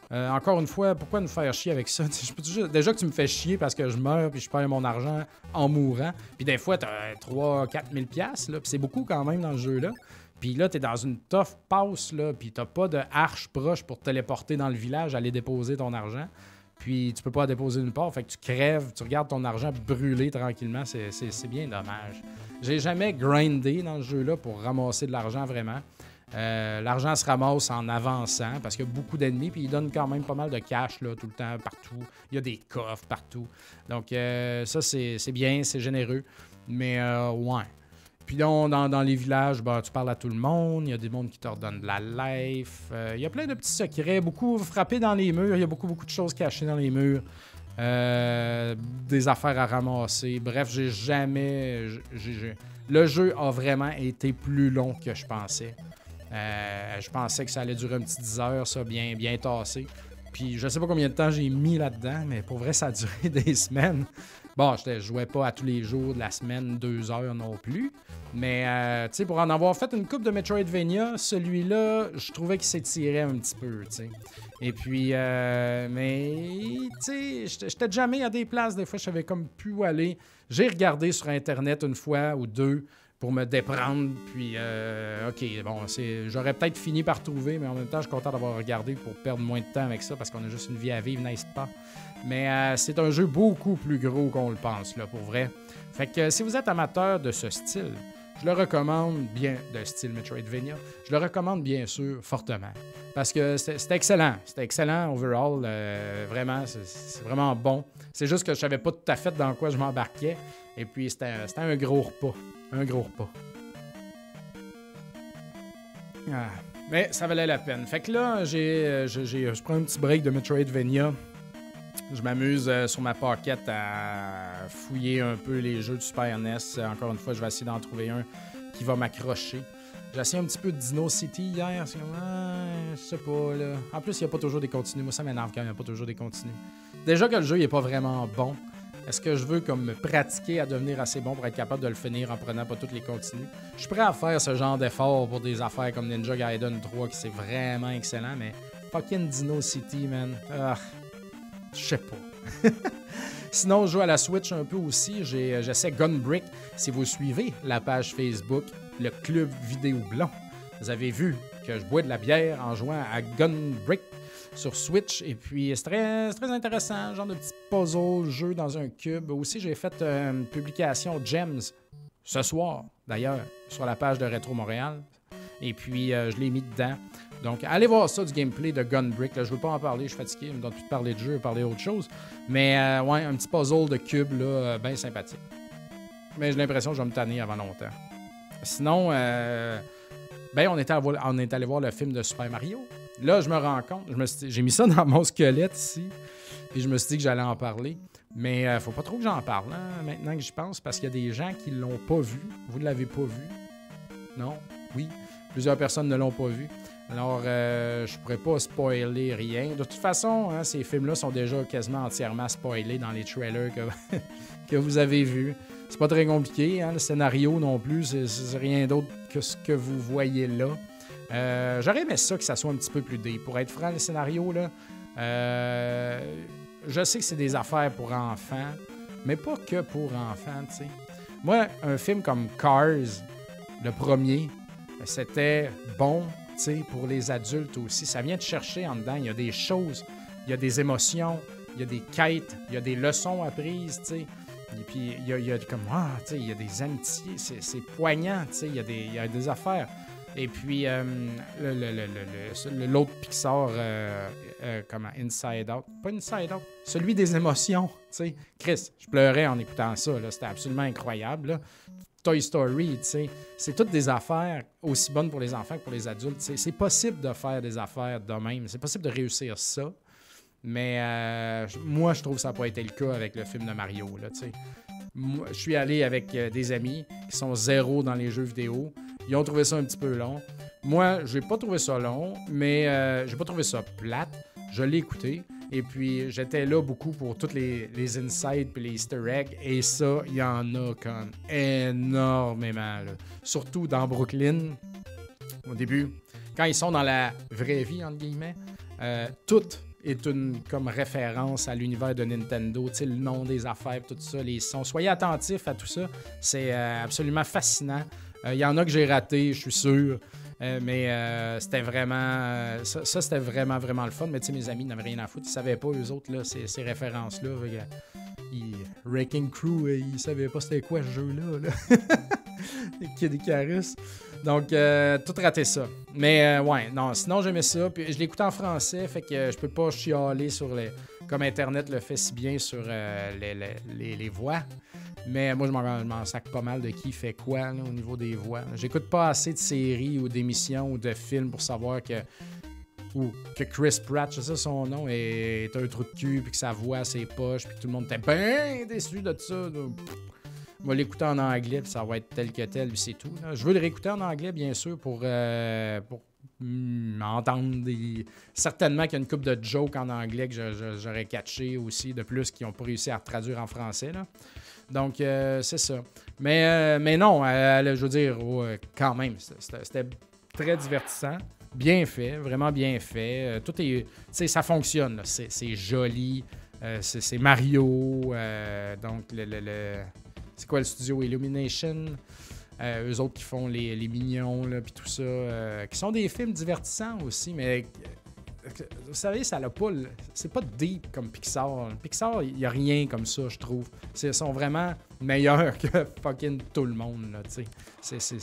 encore une fois, pourquoi nous faire chier avec ça? [laughs] déjà que tu me fais chier parce que je meurs puis je perds mon argent en mourant. Puis des fois, tu as 3-4 000$, puis c'est beaucoup quand même dans le jeu-là. Puis là, tu es dans une tough passe, là, puis t'as pas de arche proche pour te téléporter dans le village, aller déposer ton argent. Puis tu peux pas déposer nulle part, fait que tu crèves, tu regardes ton argent brûler tranquillement, c'est bien dommage. J'ai jamais grindé dans ce jeu-là pour ramasser de l'argent vraiment. Euh, l'argent se ramasse en avançant parce qu'il y a beaucoup d'ennemis, puis ils donnent quand même pas mal de cash là, tout le temps, partout. Il y a des coffres partout. Donc euh, ça, c'est bien, c'est généreux. Mais euh, ouais. Puis dans, dans, les villages, bah, tu parles à tout le monde. Il y a des mondes qui te redonnent de la life. Euh, il y a plein de petits secrets. Beaucoup frappés dans les murs. Il y a beaucoup, beaucoup de choses cachées dans les murs. euh, des affaires à ramasser. Bref, j'ai jamais. Le jeu a vraiment été plus long que je pensais. Euh, je pensais que ça allait durer un petit 10 heures, ça, bien, bien tassé. Puis je sais pas combien de temps j'ai mis là-dedans, mais pour vrai, ça a duré [laughs] des semaines. Bon, je jouais pas à tous les jours de la semaine, deux heures non plus. Mais, euh, tu sais, pour en avoir fait une coupe de Metroidvania, celui-là, je trouvais qu'il s'étirait un petit peu, tu sais. Et puis, euh, mais, tu sais, j'étais jamais à des places, des fois, je savais comme où aller. J'ai regardé sur Internet une fois ou deux pour me déprendre. Puis, euh, OK, bon, j'aurais peut-être fini par trouver, mais en même temps, je suis content d'avoir regardé pour perdre moins de temps avec ça parce qu'on a juste une vie à vivre, n'est-ce pas? Mais euh, c'est un jeu beaucoup plus gros qu'on le pense, là, pour vrai. Fait que si vous êtes amateur de ce style, je le recommande bien, de style Metroidvania, je le recommande bien sûr fortement. Parce que c'était excellent. C'était excellent overall. Euh, vraiment, c'est vraiment bon. C'est juste que je savais pas tout à fait dans quoi je m'embarquais. Et puis, c'était un gros repas. Un gros repas. Ah, mais ça valait la peine. Fait que là, j'ai, je prends un petit break de Metroidvania. Je m'amuse euh, sur ma pocket à fouiller un peu les jeux du Super NES. Encore une fois, je vais essayer d'en trouver un qui va m'accrocher. J'ai essayé un petit peu de Dino City hier. Je sais pas, là. En plus, il n'y a pas toujours des continues. Moi, ça m'énerve quand il n'y a pas toujours des continues. Déjà que le jeu, il est pas vraiment bon. Est-ce que je veux comme me pratiquer à devenir assez bon pour être capable de le finir en prenant pas toutes les continues? Je suis prêt à faire ce genre d'effort pour des affaires comme Ninja Gaiden 3 qui c'est vraiment excellent, mais fucking Dino City, man. Ah, je sais pas. [laughs] Sinon, je joue à la Switch un peu aussi. J'essaie Gunbrick. Si vous suivez la page Facebook, le club vidéo blanc, vous avez vu que je bois de la bière en jouant à Gunbrick sur Switch. Et puis, c'est très, intéressant, genre de petit puzzle, jeu dans un cube. Aussi, j'ai fait euh, une publication Gems ce soir, d'ailleurs, sur la page de Retro Montréal. Et puis, euh, je l'ai mis dedans. Donc, allez voir ça du gameplay de Gunbrick. Je ne veux pas en parler, je suis fatigué, je me donne plus parler de jeu, parler d'autre chose. Mais, euh, ouais, un petit puzzle de cube, là, bien sympathique. Mais j'ai l'impression que je vais me tanner avant longtemps. Sinon, ben, on on est allé voir le film de Super Mario. Là, je me rends compte, j'ai mis ça dans mon squelette ici, et je me suis dit que j'allais en parler. Mais euh, faut pas trop que j'en parle hein, maintenant que j'y pense, parce qu'il y a des gens qui l'ont pas vu. Vous ne l'avez pas vu? Non? Oui? Plusieurs personnes ne l'ont pas vu. Alors, euh, je pourrais pas spoiler rien. De toute façon, hein, ces films-là sont déjà quasiment entièrement spoilés dans les trailers que, [laughs] que vous avez vus. C'est pas très compliqué. Hein, le scénario non plus, c'est rien d'autre que ce que vous voyez là. Euh, j'aurais aimé ça que ça soit un petit peu plus dé. Pour être franc, le scénario, là, euh, je sais que c'est des affaires pour enfants, mais pas que pour enfants, tu sais. Moi, un film comme Cars, le premier, c'était bon, tu sais, pour les adultes aussi. Ça vient de chercher en dedans. Il y a des choses, il y a des émotions, il y a des quêtes, il y a des leçons apprises, tu sais. Et puis, il y a, comme, ah, tu sais, il y a des amitiés, c'est poignant, tu sais, il, il y a des affaires. Et puis, euh, l'autre Pixar, euh, euh, comment, Inside Out. Pas Inside Out, celui des émotions. Sais, Chris, je pleurais en écoutant ça. C'était absolument incroyable. Toy Story, c'est toutes des affaires aussi bonnes pour les enfants que pour les adultes. C'est possible de faire des affaires de même. C'est possible de réussir ça. Mais moi, je trouve que ça n'a pas été le cas avec le film de Mario. Je suis allé avec des amis qui sont zéro dans les jeux vidéo. Ils ont trouvé ça un petit peu long. Moi, j'ai pas trouvé ça long, mais euh, j'ai pas trouvé ça plate. Je l'ai écouté. Et puis, j'étais là beaucoup pour tous les, les insights et les easter eggs. Et ça, il y en a comme énormément. Surtout dans Brooklyn, au début, quand ils sont dans la vraie vie, entre guillemets, euh, tout est une comme référence à l'univers de Nintendo, le nom des affaires, tout ça, les sons. Soyez attentifs à tout ça. C'est euh, absolument fascinant. Il euh, y en a que j'ai raté, je suis sûr. Euh, mais euh, c'était vraiment. ça, c'était vraiment, vraiment le fun. Mais tu sais, mes amis n'avaient rien à foutre. Ils savaient pas, eux autres, là, ces, ces références-là. Wrecking Crew, ils savaient pas c'était quoi ce jeu-là. Là. [laughs] Kid Icarus. Donc, tout raté ça. Mais ouais, non, sinon j'aimais ça. Puis je l'écoutais en français, fait que je peux pas chialer sur les. Comme Internet le fait si bien sur les, les, les, voix. Mais moi, je m'en sac pas mal de qui fait quoi au niveau des voix. J'écoute pas assez de séries ou d'émissions ou de films pour savoir que que Chris Pratt, je sais son nom, est un trou de cul, puis que sa voix, ses poches, puis tout le monde était bien déçu de ça. On va l'écouter en anglais, puis ça va être tel que tel, puis c'est tout. Je veux le réécouter en anglais, bien sûr, pour, euh, pour entendre des... certainement qu'il y a une coupe de jokes en anglais que j'aurais catché aussi, de plus, qui n'ont pas réussi à traduire en français. Là. Donc, euh, c'est ça. Mais, euh, mais non, je veux dire, quand même, c'était très divertissant. Bien fait, vraiment bien fait. tout est. ça fonctionne. C'est joli. c'est Mario. donc, le c'est quoi le studio Illumination? Euh, eux autres qui font les, les mignons, là, puis tout ça, euh, qui sont des films divertissants aussi, mais euh, vous savez, ça n'a pas. C'est pas deep comme Pixar. Pixar, il n'y a rien comme ça, je trouve. Ils sont vraiment meilleurs [laughs] que fucking tout le monde, là, tu sais.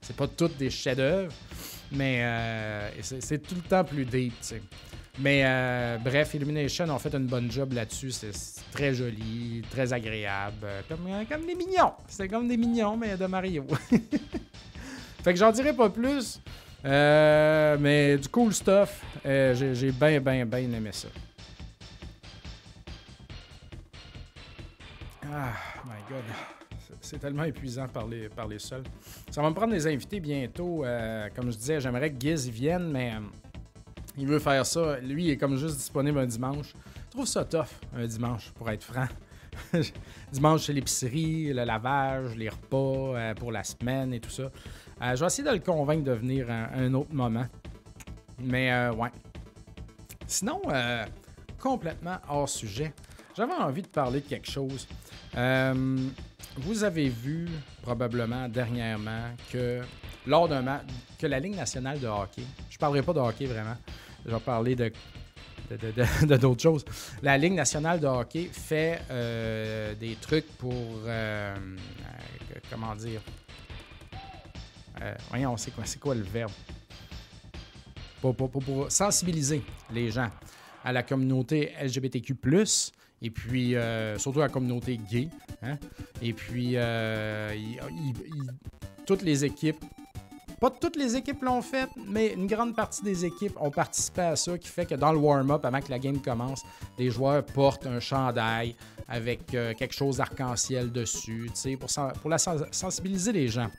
C'est pas toutes des chefs-d'œuvre, mais c'est tout le temps plus deep, tu sais. Mais euh, bref, Illumination ont fait une bonne job là-dessus. C'est très joli, très agréable. Euh, euh, comme, des mignons. C'est comme des mignons, mais de Mario. [laughs] fait que j'en dirai pas plus. Mais du cool stuff. J'ai bien, bien, bien aimé ça. Ah, my God. C'est tellement épuisant parler, parler seul. Ça va me prendre des invités bientôt. comme je disais, j'aimerais que Giz vienne, mais il veut faire ça. Lui, il est comme juste disponible un dimanche. Je trouve ça tough, un dimanche, pour être franc. [laughs] dimanche, c'est l'épicerie, le lavage, les repas euh, pour la semaine et tout ça. Euh, je vais essayer de le convaincre de venir à, un autre moment. Mais euh, ouais. Sinon, complètement hors sujet, j'avais envie de parler de quelque chose. vous avez vu probablement dernièrement que lors d'un match, que la Ligue nationale de hockey, je ne parlerai pas de hockey vraiment, je vais parler [laughs] de d'autres choses. La Ligue nationale de hockey fait euh, des trucs pour. Euh, euh, comment dire Voyons, c'est quoi, quoi le verbe? Pour, sensibiliser les gens à la communauté LGBTQ, et puis surtout à la communauté gay. Hein? Et puis, toutes les équipes pas toutes les équipes l'ont fait, mais une grande partie des équipes ont participé à ça, qui fait que dans le warm-up, avant que la game commence, les joueurs portent un chandail avec euh, quelque chose d'arc-en-ciel dessus, pour, pour la sensibiliser les gens.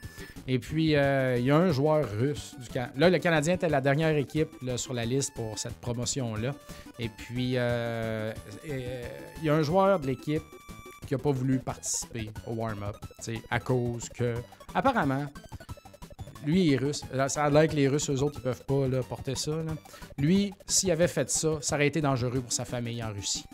Et puis, euh, il y a un joueur russe. Du là, le Canadien était la dernière équipe sur la liste pour cette promotion-là. Et puis, euh, il y a un joueur de l'équipe qui n'a pas voulu participer au warm-up, à cause que, apparemment, lui, il est russe. Ça a l'air que les Russes, eux autres, ils peuvent pas porter ça. Lui, s'il avait fait ça, ça aurait été dangereux pour sa famille en Russie.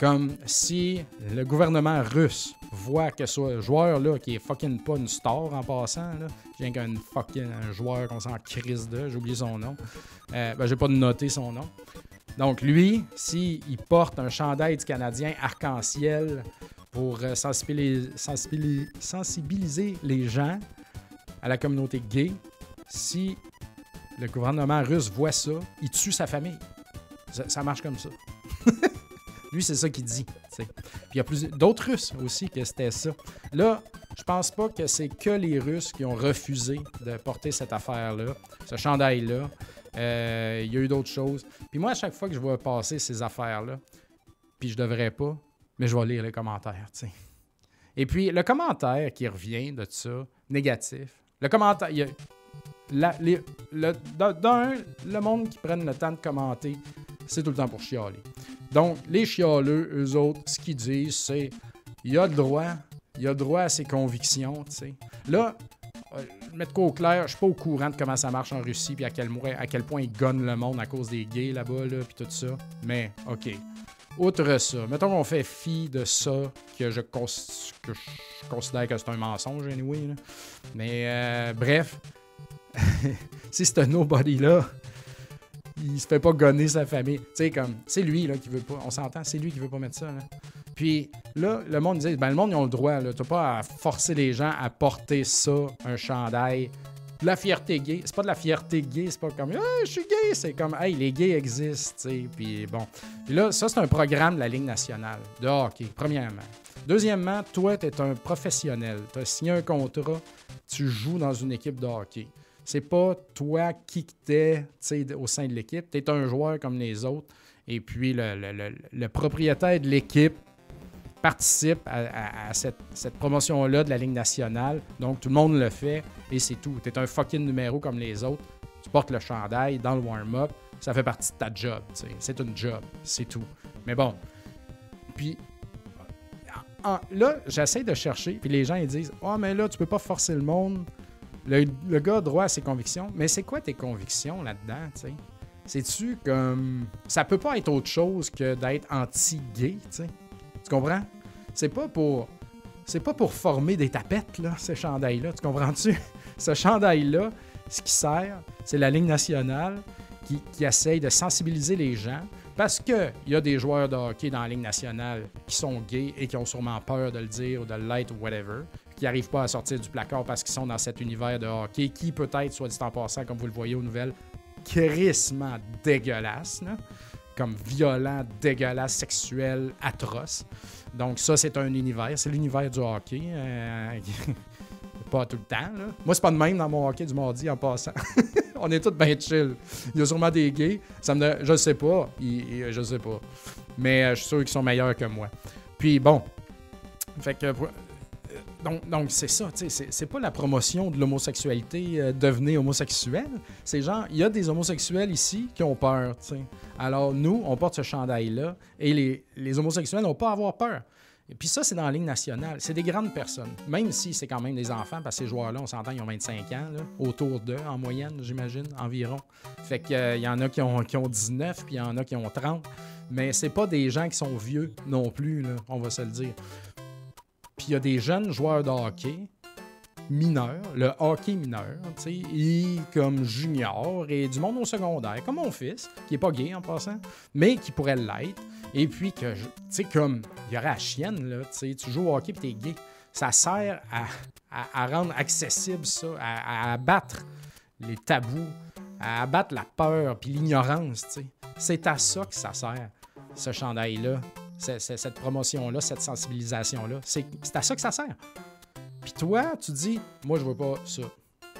Comme si le gouvernement russe voit que ce joueur-là, qui est fucking pas une star en passant, là, j'ai qu'un fucking un joueur qu'on s'en crise de, j'ai oublié son nom. Euh, ben, j'ai pas noté son nom. Donc lui, s'il porte un chandail du Canadien arc-en-ciel pour euh, sensibiliser les gens, à la communauté gay, si le gouvernement russe voit ça, il tue sa famille. Ça, marche comme ça. [laughs] Lui, c'est ça qu'il dit. Puis il y a plus d'autres Russes aussi que c'était ça. Là, je pense pas que c'est que les Russes qui ont refusé de porter cette affaire-là, ce chandail-là. Euh, il y a eu d'autres choses. Puis moi, à chaque fois que je vois passer ces affaires-là, puis je devrais pas, mais je vais lire les commentaires, Et puis, le commentaire qui revient de ça, négatif, le commentaire. Le, d'un, le monde qui prenne le temps de commenter, c'est tout le temps pour chialer. Donc, les chialeux, eux autres, ce qu'ils disent, c'est il a le droit, il a le droit à ses convictions, tu sais. Là, euh, mettre quoi au clair, je suis pas au courant de comment ça marche en Russie, puis à quel, point ils gagnent le monde à cause des gays là-bas, là, puis tout ça. Mais, OK. Outre ça, mettons qu'on fait fi de ça, que je, considère que c'est un mensonge, anyway. Mais euh, bref, [laughs] si c'est un nobody-là, il se fait pas gonner sa famille. Tu sais, comme, c'est lui là, qui veut pas, on s'entend, c'est lui qui veut pas mettre ça. Là. Puis là, le monde disait, ben le monde, ils ont le droit. Tu n'as pas à forcer les gens à porter ça, un chandail la fierté gay. C'est pas de la fierté gay, c'est pas comme ah, je suis gay, c'est comme hey, les gays existent, tu sais. Puis bon. Puis là, ça, c'est un programme de la Ligue nationale de hockey, premièrement. Deuxièmement, toi, tu es un professionnel. Tu as signé un contrat, tu joues dans une équipe de hockey. C'est pas toi qui t'es au sein de l'équipe. Tu es un joueur comme les autres. Et puis, le, propriétaire de l'équipe participe à, cette, promotion-là de la Ligue nationale. Donc, tout le monde le fait et c'est tout. Tu es un fucking numéro comme les autres. Tu portes le chandail dans le warm-up. Ça fait partie de ta job. C'est une job. C'est tout. Mais bon. Puis, là, j'essaie de chercher. Puis les gens, ils disent Ah, oh, mais là, tu peux pas forcer le monde. Le, gars a droit à ses convictions. Mais c'est quoi tes convictions là-dedans, tu sais? C'est-tu comme. Ça peut pas être autre chose que d'être anti-gay, tu sais? Tu comprends? C'est pas pour. C'est pas pour former des tapettes, là, ce chandail-là. Tu comprends-tu? [laughs] Ce chandail-là, ce qui sert, c'est la Ligue nationale qui, qui essaye de sensibiliser les gens. Parce qu'il y a des joueurs de hockey dans la Ligue nationale qui sont gays et qui ont sûrement peur de le dire ou de l'être ou whatever, n'arrivent pas à sortir du placard parce qu'ils sont dans cet univers de hockey qui peut-être, soit dit en passant, comme vous le voyez aux nouvelles, crissement dégueulasse, comme violent, dégueulasse, sexuel, atroce. Donc ça, c'est un univers, c'est l'univers du hockey. Euh, [laughs] pas tout le temps. Là. Moi, c'est pas de même dans mon hockey du mardi en passant. [laughs] On est tous bien chill. Il y a sûrement des gays. Ça me, je sais pas. je sais pas. Mais euh, je suis sûr qu'ils sont meilleurs que moi. Puis bon. Fait que donc, c'est ça, c'est pas la promotion de l'homosexualité, euh, devenir homosexuel. C'est genre, il y a des homosexuels ici qui ont peur, Alors, nous, on porte ce chandail-là et les, homosexuels n'ont pas à avoir peur. Et puis ça, c'est dans la ligne nationale. C'est des grandes personnes, même si c'est quand même des enfants, parce que ces joueurs-là, on s'entend, ils ont 25 ans, autour d'eux, en moyenne, j'imagine, environ. Fait qu'il euh, y en a qui ont, qui ont 19, puis il y en a qui ont 30. Mais c'est pas des gens qui sont vieux non plus, on va se le dire. Puis il y a des jeunes joueurs de hockey mineurs, le hockey mineur, sais, comme junior et du monde au secondaire, comme mon fils, qui est pas gay en passant, mais qui pourrait l'être. Et puis que, tu sais, comme, il y aurait la chienne, là, tu joues au hockey et t'es gay. Ça sert à, rendre accessible ça, à, abattre les tabous, à abattre la peur puis l'ignorance, tu sais. C'est à ça que ça sert, ce chandail-là cette promotion-là, cette sensibilisation-là. C'est à ça que ça sert. Puis toi, tu dis, moi, je veux pas ça.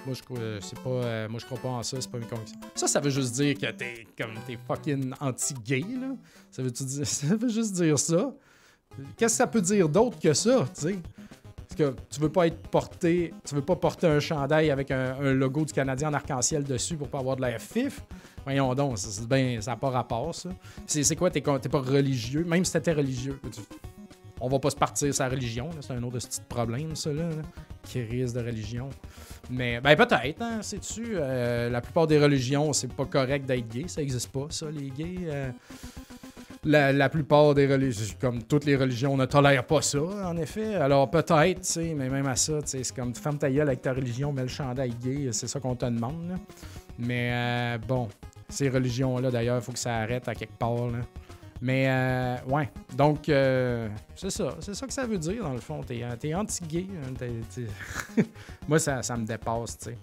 Moi, je euh, c'est pas, euh, moi, je crois pas en ça, c'est pas une conviction. Ça, ça veut juste dire que t'es comme t'es fucking anti-gay, là. Ça [laughs] veut, juste dire ça. Qu'est-ce que ça peut dire d'autre que ça, tu sais? que tu veux pas être porté, tu veux pas porter un chandail avec un, logo du Canadien en arc-en-ciel dessus pour pas avoir de l'air fif. Voyons donc, ça n'a pas rapport, ça. C'est quoi, t'es pas religieux, même si t'étais religieux. On va pas se partir sa religion, c'est un autre petit problème, ça, là, risque de religion. Mais, ben peut-être, hein, sais-tu, euh, la plupart des religions, c'est pas correct d'être gay, ça existe pas, ça, les gays. Euh la, plupart des religions, comme toutes les religions, ne tolèrent pas ça, en effet. Alors peut-être, tu sais, mais même à ça, tu c'est comme tu fermes ta gueule avec ta religion, mais le chandail gay, c'est ça qu'on te demande. Mais euh, bon, ces religions-là, d'ailleurs, il faut que ça arrête à quelque part. Mais euh, ouais, donc euh, c'est ça, c'est ça que ça veut dire dans le fond. T'es, es anti-gay. Hein, [laughs] Moi, ça, ça me dépasse, tu sais.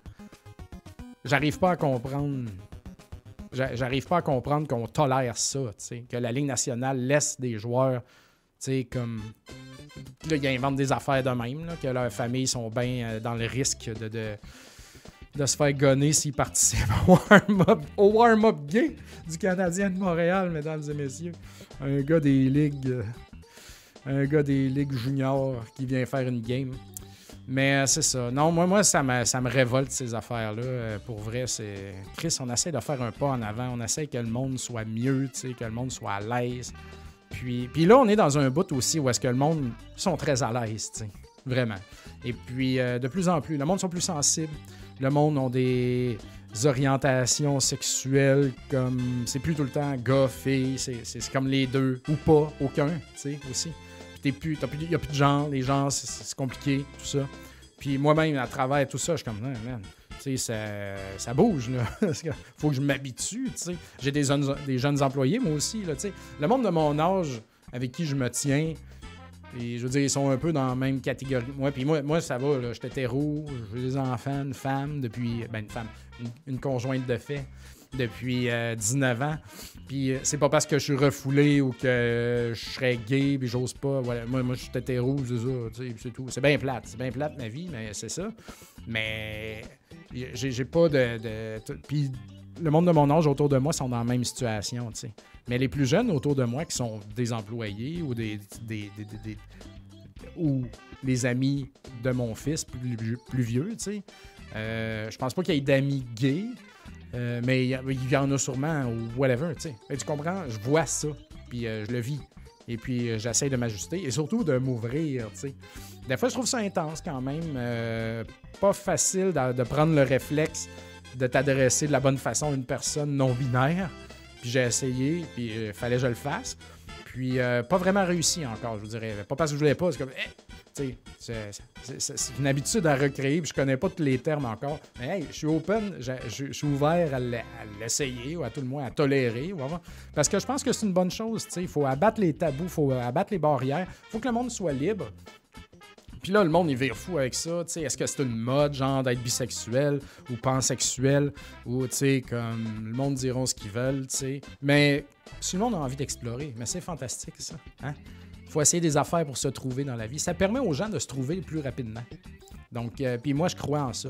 J'arrive pas à comprendre J'arrive pas à comprendre qu'on tolère ça, que la Ligue nationale laisse des joueurs, comme. Là, ils inventent des affaires de même, que leurs familles sont bien euh, dans le risque de, se faire gonner s'ils participent [laughs] au warm-up gay du Canadien de Montréal, mesdames et messieurs. Un gars des ligues. Euh, un gars des ligues juniors qui vient faire une game. Mais euh, c'est ça. Non, moi, moi ça, me, ça me révolte ces affaires-là. Euh, pour vrai, c'est. Chris, on essaie de faire un pas en avant. On essaie que le monde soit mieux, que le monde soit à l'aise. Puis, puis là, on est dans un bout aussi où est-ce que le monde sont très à l'aise, vraiment. Et puis, de plus en plus, le monde sont plus sensibles. Le monde ont des orientations sexuelles comme. C'est plus tout le temps gars, fille, c'est comme les deux, ou pas, aucun, tu sais, aussi il n'y a plus de gens, les gens, c'est compliqué, tout ça. Puis moi-même, à travers tout ça, je suis comme, man, man tu sais, ça, bouge, là. [laughs] faut que je m'habitue, tu sais. J'ai des, des jeunes employés, moi aussi, là, tu sais. Le monde de mon âge, avec qui je me tiens, et je veux dire, ils sont un peu dans la même catégorie. Moi, puis moi, moi, ça va. J'étais hétéro, j'ai des enfants, une femme, depuis. Ben, une femme, une, conjointe de fait. depuis 19 ans. Puis c'est pas parce que je suis refoulé ou que je serais gay puis j'ose pas. Voilà. Moi, moi je suis hétéro, c'est ça, c'est tout. C'est bien plate. C'est bien plate ma vie, mais c'est ça. Mais j'ai pas de. de puis le monde de mon âge autour de moi sont dans la même situation, tu sais. Mais les plus jeunes autour de moi qui sont des employés ou des, ou les amis de mon fils plus, vieux, tu sais. Euh, je pense pas qu'il y ait d'amis gays, euh, mais il y, en a sûrement ou whatever, tu sais. tu comprends? Je vois ça, puis euh, je le vis. Et puis j'essaie de m'ajuster et surtout de m'ouvrir, tu sais. Des fois, je trouve ça intense quand même. pas facile de, prendre le réflexe de t'adresser de la bonne façon à une personne non binaire. Puis j'ai essayé, puis il fallait que je le fasse. Puis pas vraiment réussi encore, je vous dirais. Pas parce que je voulais pas, c'est comme, c'est une habitude à recréer, puis je connais pas tous les termes encore. Mais hey, je suis open, je, suis ouvert à l'essayer, ou à tout le moins à tolérer. Parce que je pense que c'est une bonne chose. Il faut abattre les tabous, il faut abattre les barrières. il faut que le monde soit libre. Puis là, le monde, il vire fou avec ça. Est-ce que c'est une mode, genre, d'être bisexuel ou pansexuel? Ou, tu sais, comme le monde diront ce qu'ils veulent, tu sais. Mais si le monde a envie d'explorer, mais c'est fantastique, ça. Hein? faut essayer des affaires pour se trouver dans la vie. Ça permet aux gens de se trouver plus rapidement. Donc, euh, puis moi, je crois en ça.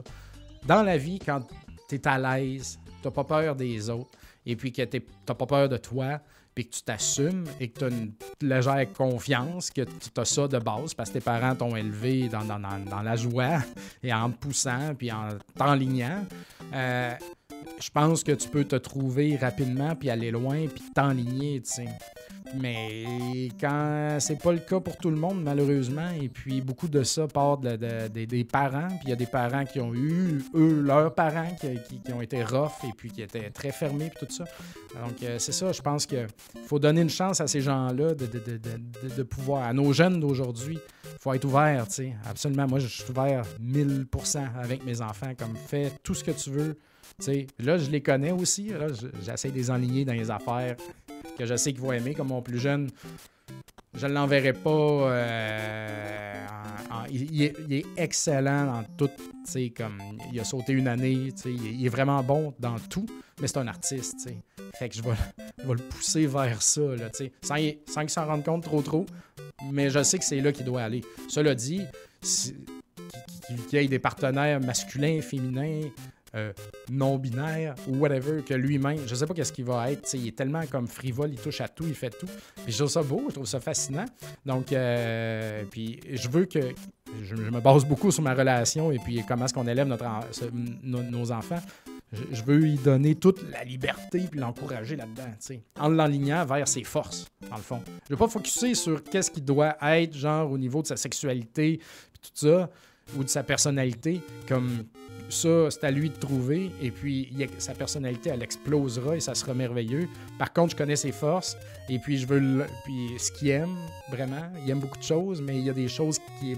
Dans la vie, quand tu es à l'aise, tu pas peur des autres, et puis que tu pas peur de toi, puis que tu t'assumes et que tu as une légère confiance, que tu as ça de base parce que tes parents t'ont élevé dans, dans, la joie [laughs] et en te poussant puis en t'enlignant, euh, je pense que tu peux te trouver rapidement puis aller loin puis t'enligner, tu sais. Mais quand c'est pas le cas pour tout le monde, malheureusement, et puis beaucoup de ça part des parents, puis il y a des parents qui ont eu, eux, leurs parents qui, ont été rough et puis qui étaient très fermés, puis tout ça. Donc, euh, c'est ça, je pense qu'il faut donner une chance à ces gens-là de, de, pouvoir, à nos jeunes d'aujourd'hui, il faut être ouvert, tu sais. Absolument, moi, je suis ouvert 1000% avec mes enfants, comme fais tout ce que tu veux. Sais. là, je les connais aussi. J'essaie de les enligner dans les affaires que je sais qu'il va aimer, comme mon plus jeune. Je ne l'enverrai pas. Euh, il, est, excellent dans tout. Comme, il a sauté une année. Il, est vraiment bon dans tout, mais c'est un artiste. Fait que je vais, le pousser vers ça, là, sans, sans qu'il s'en rende compte trop trop. Mais je sais que c'est là qu'il doit aller. Cela dit, qu'il y ait des partenaires masculins, féminins, euh, non-binaire ou whatever que lui-même. Je sais pas qu'est-ce qu'il va être. il est tellement comme frivole, il touche à tout, il fait tout. Puis je trouve ça beau, je trouve ça fascinant. Donc, euh, puis je veux que. Je, me base beaucoup sur ma relation et puis comment est-ce qu'on élève notre, nos, enfants. Je, veux lui donner toute la liberté puis l'encourager là-dedans, en l'enlignant vers ses forces, dans le fond. Je veux pas focuser sur qu'est-ce qu'il doit être, genre au niveau de sa sexualité, puis tout ça, ou de sa personnalité, comme ça, c'est à lui de trouver. Et puis, sa personnalité, elle explosera et ça sera merveilleux. Par contre, je connais ses forces. Et puis, je veux. Puis, ce qu'il aime, vraiment, il aime beaucoup de choses, mais il y a des choses qui est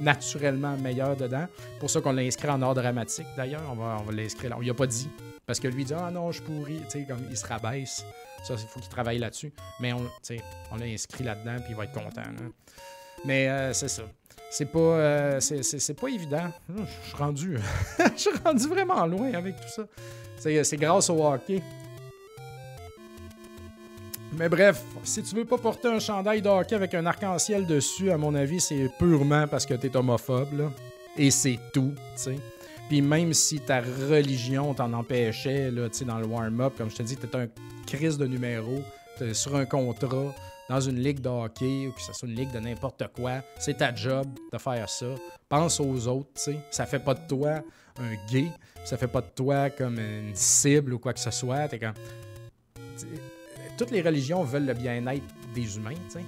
naturellement meilleur dedans. Pour ça qu'on l'a inscrit en ordre dramatique, d'ailleurs. On va, on va l'inscrire là. On lui a pas dit. Parce que lui dit Ah non, je pourris. Tu sais, comme il se rabaisse. Ça, il faut qu'il travaille là-dessus. Mais on, on l'a inscrit là-dedans, puis il va être content. Mais euh, c'est ça c'est pas, euh, c'est, pas évident. Je suis rendu, [laughs] rendu vraiment loin avec tout ça. C'est, grâce au hockey. Mais bref, si tu veux pas porter un chandail de hockey avec un arc-en-ciel dessus, à mon avis, c'est purement parce que t'es homophobe. Et c'est tout. Puis même si ta religion t'en empêchait, là, dans le warm-up, comme je te dis, t'es un crise de numéro, t'es sur un contrat, dans une ligue de hockey ou que ce soit une ligue de n'importe quoi, c'est ta job de faire ça. Pense aux autres, tu sais. Ça fait pas de toi un gay, ça fait pas de toi comme une cible ou quoi que ce soit. T'es. Toutes les religions veulent le bien-être des humains, tu sais.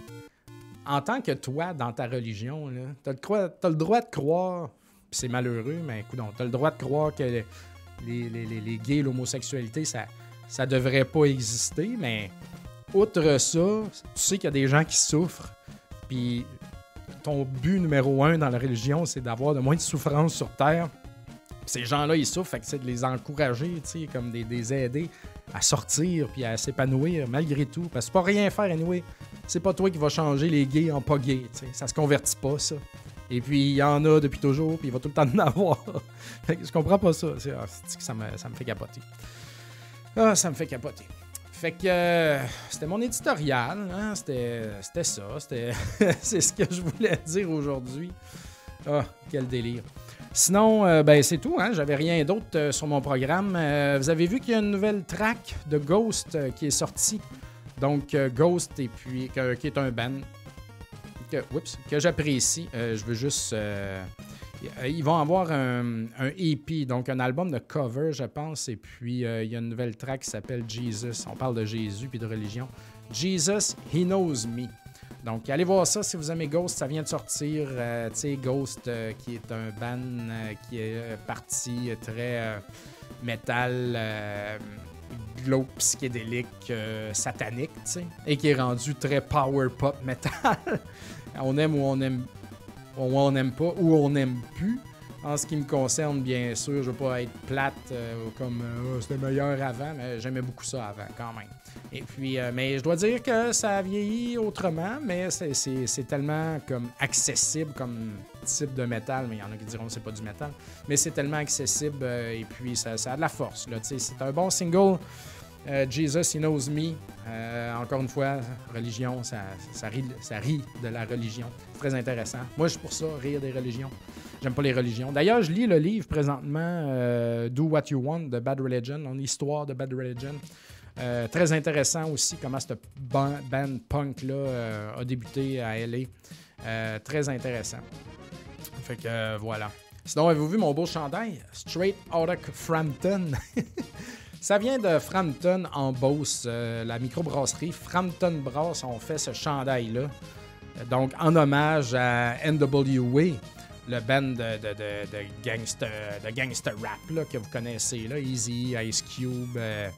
En tant que toi, dans ta religion, tu as, le droit de croire, c'est malheureux, mais écoute, tu as le droit de croire que les, les gays, l'homosexualité, ça, ça devrait pas exister, mais outre ça, tu sais qu'il y a des gens qui souffrent, puis ton but numéro un dans la religion, c'est d'avoir de moins de souffrance sur Terre. Ces gens-là, ils souffrent, fait que c'est de les encourager, tu comme des, aider à sortir puis à s'épanouir malgré tout. Parce que pas rien faire, anyway. C'est pas toi qui vas changer les gays en pas gays, tu sais. Ça se convertit pas, ça. Et puis, il y en a depuis toujours, puis il va tout le temps en avoir. [laughs] fait que je comprends pas ça. Ah, ça me, ça me fait capoter? Ah, ça me fait capoter. Fait que euh, c'était mon éditorial, hein? c'était, ça, [laughs] c'est ce que je voulais dire aujourd'hui. Ah, quel délire. Sinon, euh, ben, c'est tout, hein? j'avais rien d'autre euh, sur mon programme. vous avez vu qu'il y a une nouvelle track de Ghost qui est sortie. Donc, Ghost, et puis, qui est un band que, que j'apprécie. je veux juste ils vont avoir un, EP, donc un album de cover, je pense, et puis euh, il y a une nouvelle track qui s'appelle Jesus. On parle de Jésus puis de religion. Jesus, He Knows Me. Donc, allez voir ça si vous aimez Ghost, ça vient de sortir. Euh, tu sais, Ghost, qui est un band qui est parti très metal, glow psychédélique, satanique, et qui est rendu très power pop metal. [laughs] on aime ou on on n'aime pas ou on n'aime plus. En ce qui me concerne, bien sûr, je veux pas être plate euh, comme euh, oh, c'était meilleur avant, mais j'aimais beaucoup ça avant quand même. Et puis, euh, mais je dois dire que ça a vieilli autrement, mais c'est tellement comme accessible comme type de métal, mais il y en a qui diront que c'est pas du métal, mais c'est tellement accessible et puis ça, ça, a de la force. C'est un bon single. Jesus, He Knows Me. encore une fois, religion, ça, rit, de la religion très intéressant. Moi, je suis pour ça, rire des religions. J'aime pas les religions. D'ailleurs, je lis le livre présentement, euh, Do What You Want de Bad Religion, en histoire de Bad Religion. Euh, très intéressant aussi comment cette band, punk-là euh, a débuté à LA. très intéressant. Fait que voilà. Sinon, avez-vous vu mon beau chandail? Straight out of Frampton. [laughs] Ça vient de Frampton en Beauce, la microbrasserie. Frampton Brass ont fait ce chandail-là. Donc, en hommage à NWA, le band de, de, gangster, de gangster rap là, que vous connaissez, là, Easy, Ice Cube, euh,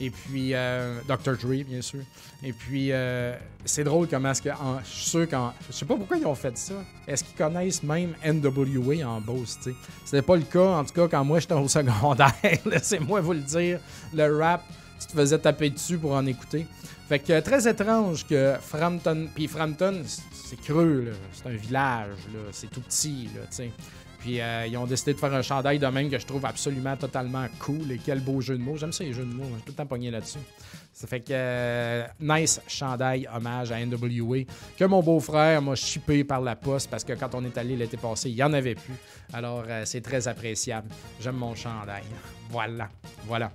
et puis euh, Dr. Dre, bien sûr. Et puis, euh, c'est drôle comment est-ce que. je suis sûr. Je sais pas pourquoi ils ont fait ça. Est-ce qu'ils connaissent même NWA en Beauce, tu sais? C'était pas le cas, en tout cas, quand moi j'étais au [laughs] secondaire. c'est moi vous le dire. Le rap, tu te faisais taper dessus pour en écouter. Fait que très étrange que Frampton. Puis Frampton, c'est creux, là. C'est un village, là. C'est tout petit, là, tu sais. Puis euh, ils ont décidé de faire un chandail de même que je trouve absolument totalement cool. Et quel beau jeu de mots. J'aime ça les jeux de mots. J'ai tout le temps pogné là-dessus. Ça fait que euh, nice chandail hommage à NWA que mon beau-frère m'a chippé par la poste parce que quand on est allé l'été passé, il n'y en avait plus. Alors euh, c'est très appréciable. J'aime mon chandail. Voilà. Voilà.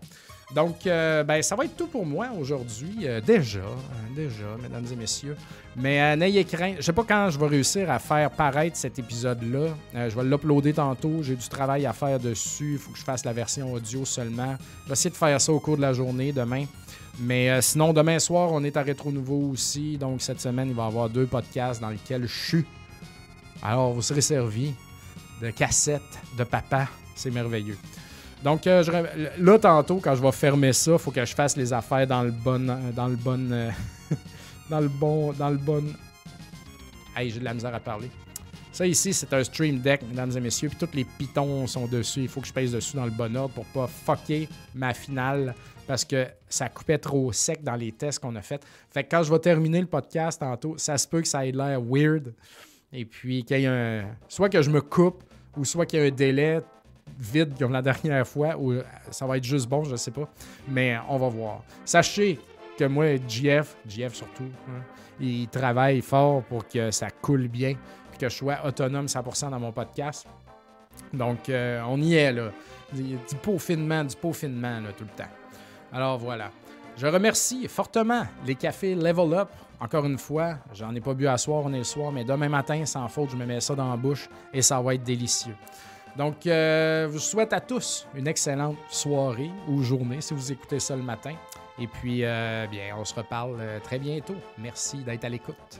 Donc, euh, ben, ça va être tout pour moi aujourd'hui. Euh, déjà, hein, déjà, mesdames et messieurs. Mais euh, n'ayez crainte. Je sais pas quand je vais réussir à faire paraître cet épisode-là. je vais l'uploader tantôt. J'ai du travail à faire dessus. Il faut que je fasse la version audio seulement. Je vais essayer de faire ça au cours de la journée demain. Mais sinon, demain soir, on est à Rétro Nouveau aussi. Donc, cette semaine, il va y avoir deux podcasts dans lesquels je suis. Alors, vous serez servi de cassettes de papa. C'est merveilleux. Donc, euh, là, tantôt, quand je vais fermer ça, faut que je fasse les affaires dans le bon. Dans le bon. Euh, [laughs] dans le bon. Dans le bon. Hey, j'ai de la misère à parler. Ça ici, c'est un Stream Deck, mesdames et messieurs, puis tous les pitons sont dessus. Il faut que je pèse dessus dans le bon ordre pour pas fucker ma finale parce que ça coupait trop sec dans les tests qu'on a fait. Fait que quand je vais terminer le podcast tantôt, ça se peut que ça ait l'air weird. Et puis qu'il y ait un. Soit que je me coupe ou soit qu'il y ait un délai vide comme la dernière fois ou ça va être juste bon, je sais pas. Mais on va voir. Sachez que moi, GF, GF surtout, hein, il travaille fort pour que ça coule bien, que je sois autonome 100% dans mon podcast. Donc, euh, on y est, là. Du peaufinement, du peaufinement, là, tout le temps. Alors, voilà. Je remercie fortement les cafés Level Up. Encore une fois, j'en ai pas bu à soir, on est le soir, mais demain matin, sans faute, je me mets ça dans la bouche et ça va être délicieux. Donc, euh, je vous souhaite à tous une excellente soirée ou journée si vous écoutez ça le matin. Et puis, euh, bien, on se reparle euh, très bientôt. Merci d'être à l'écoute.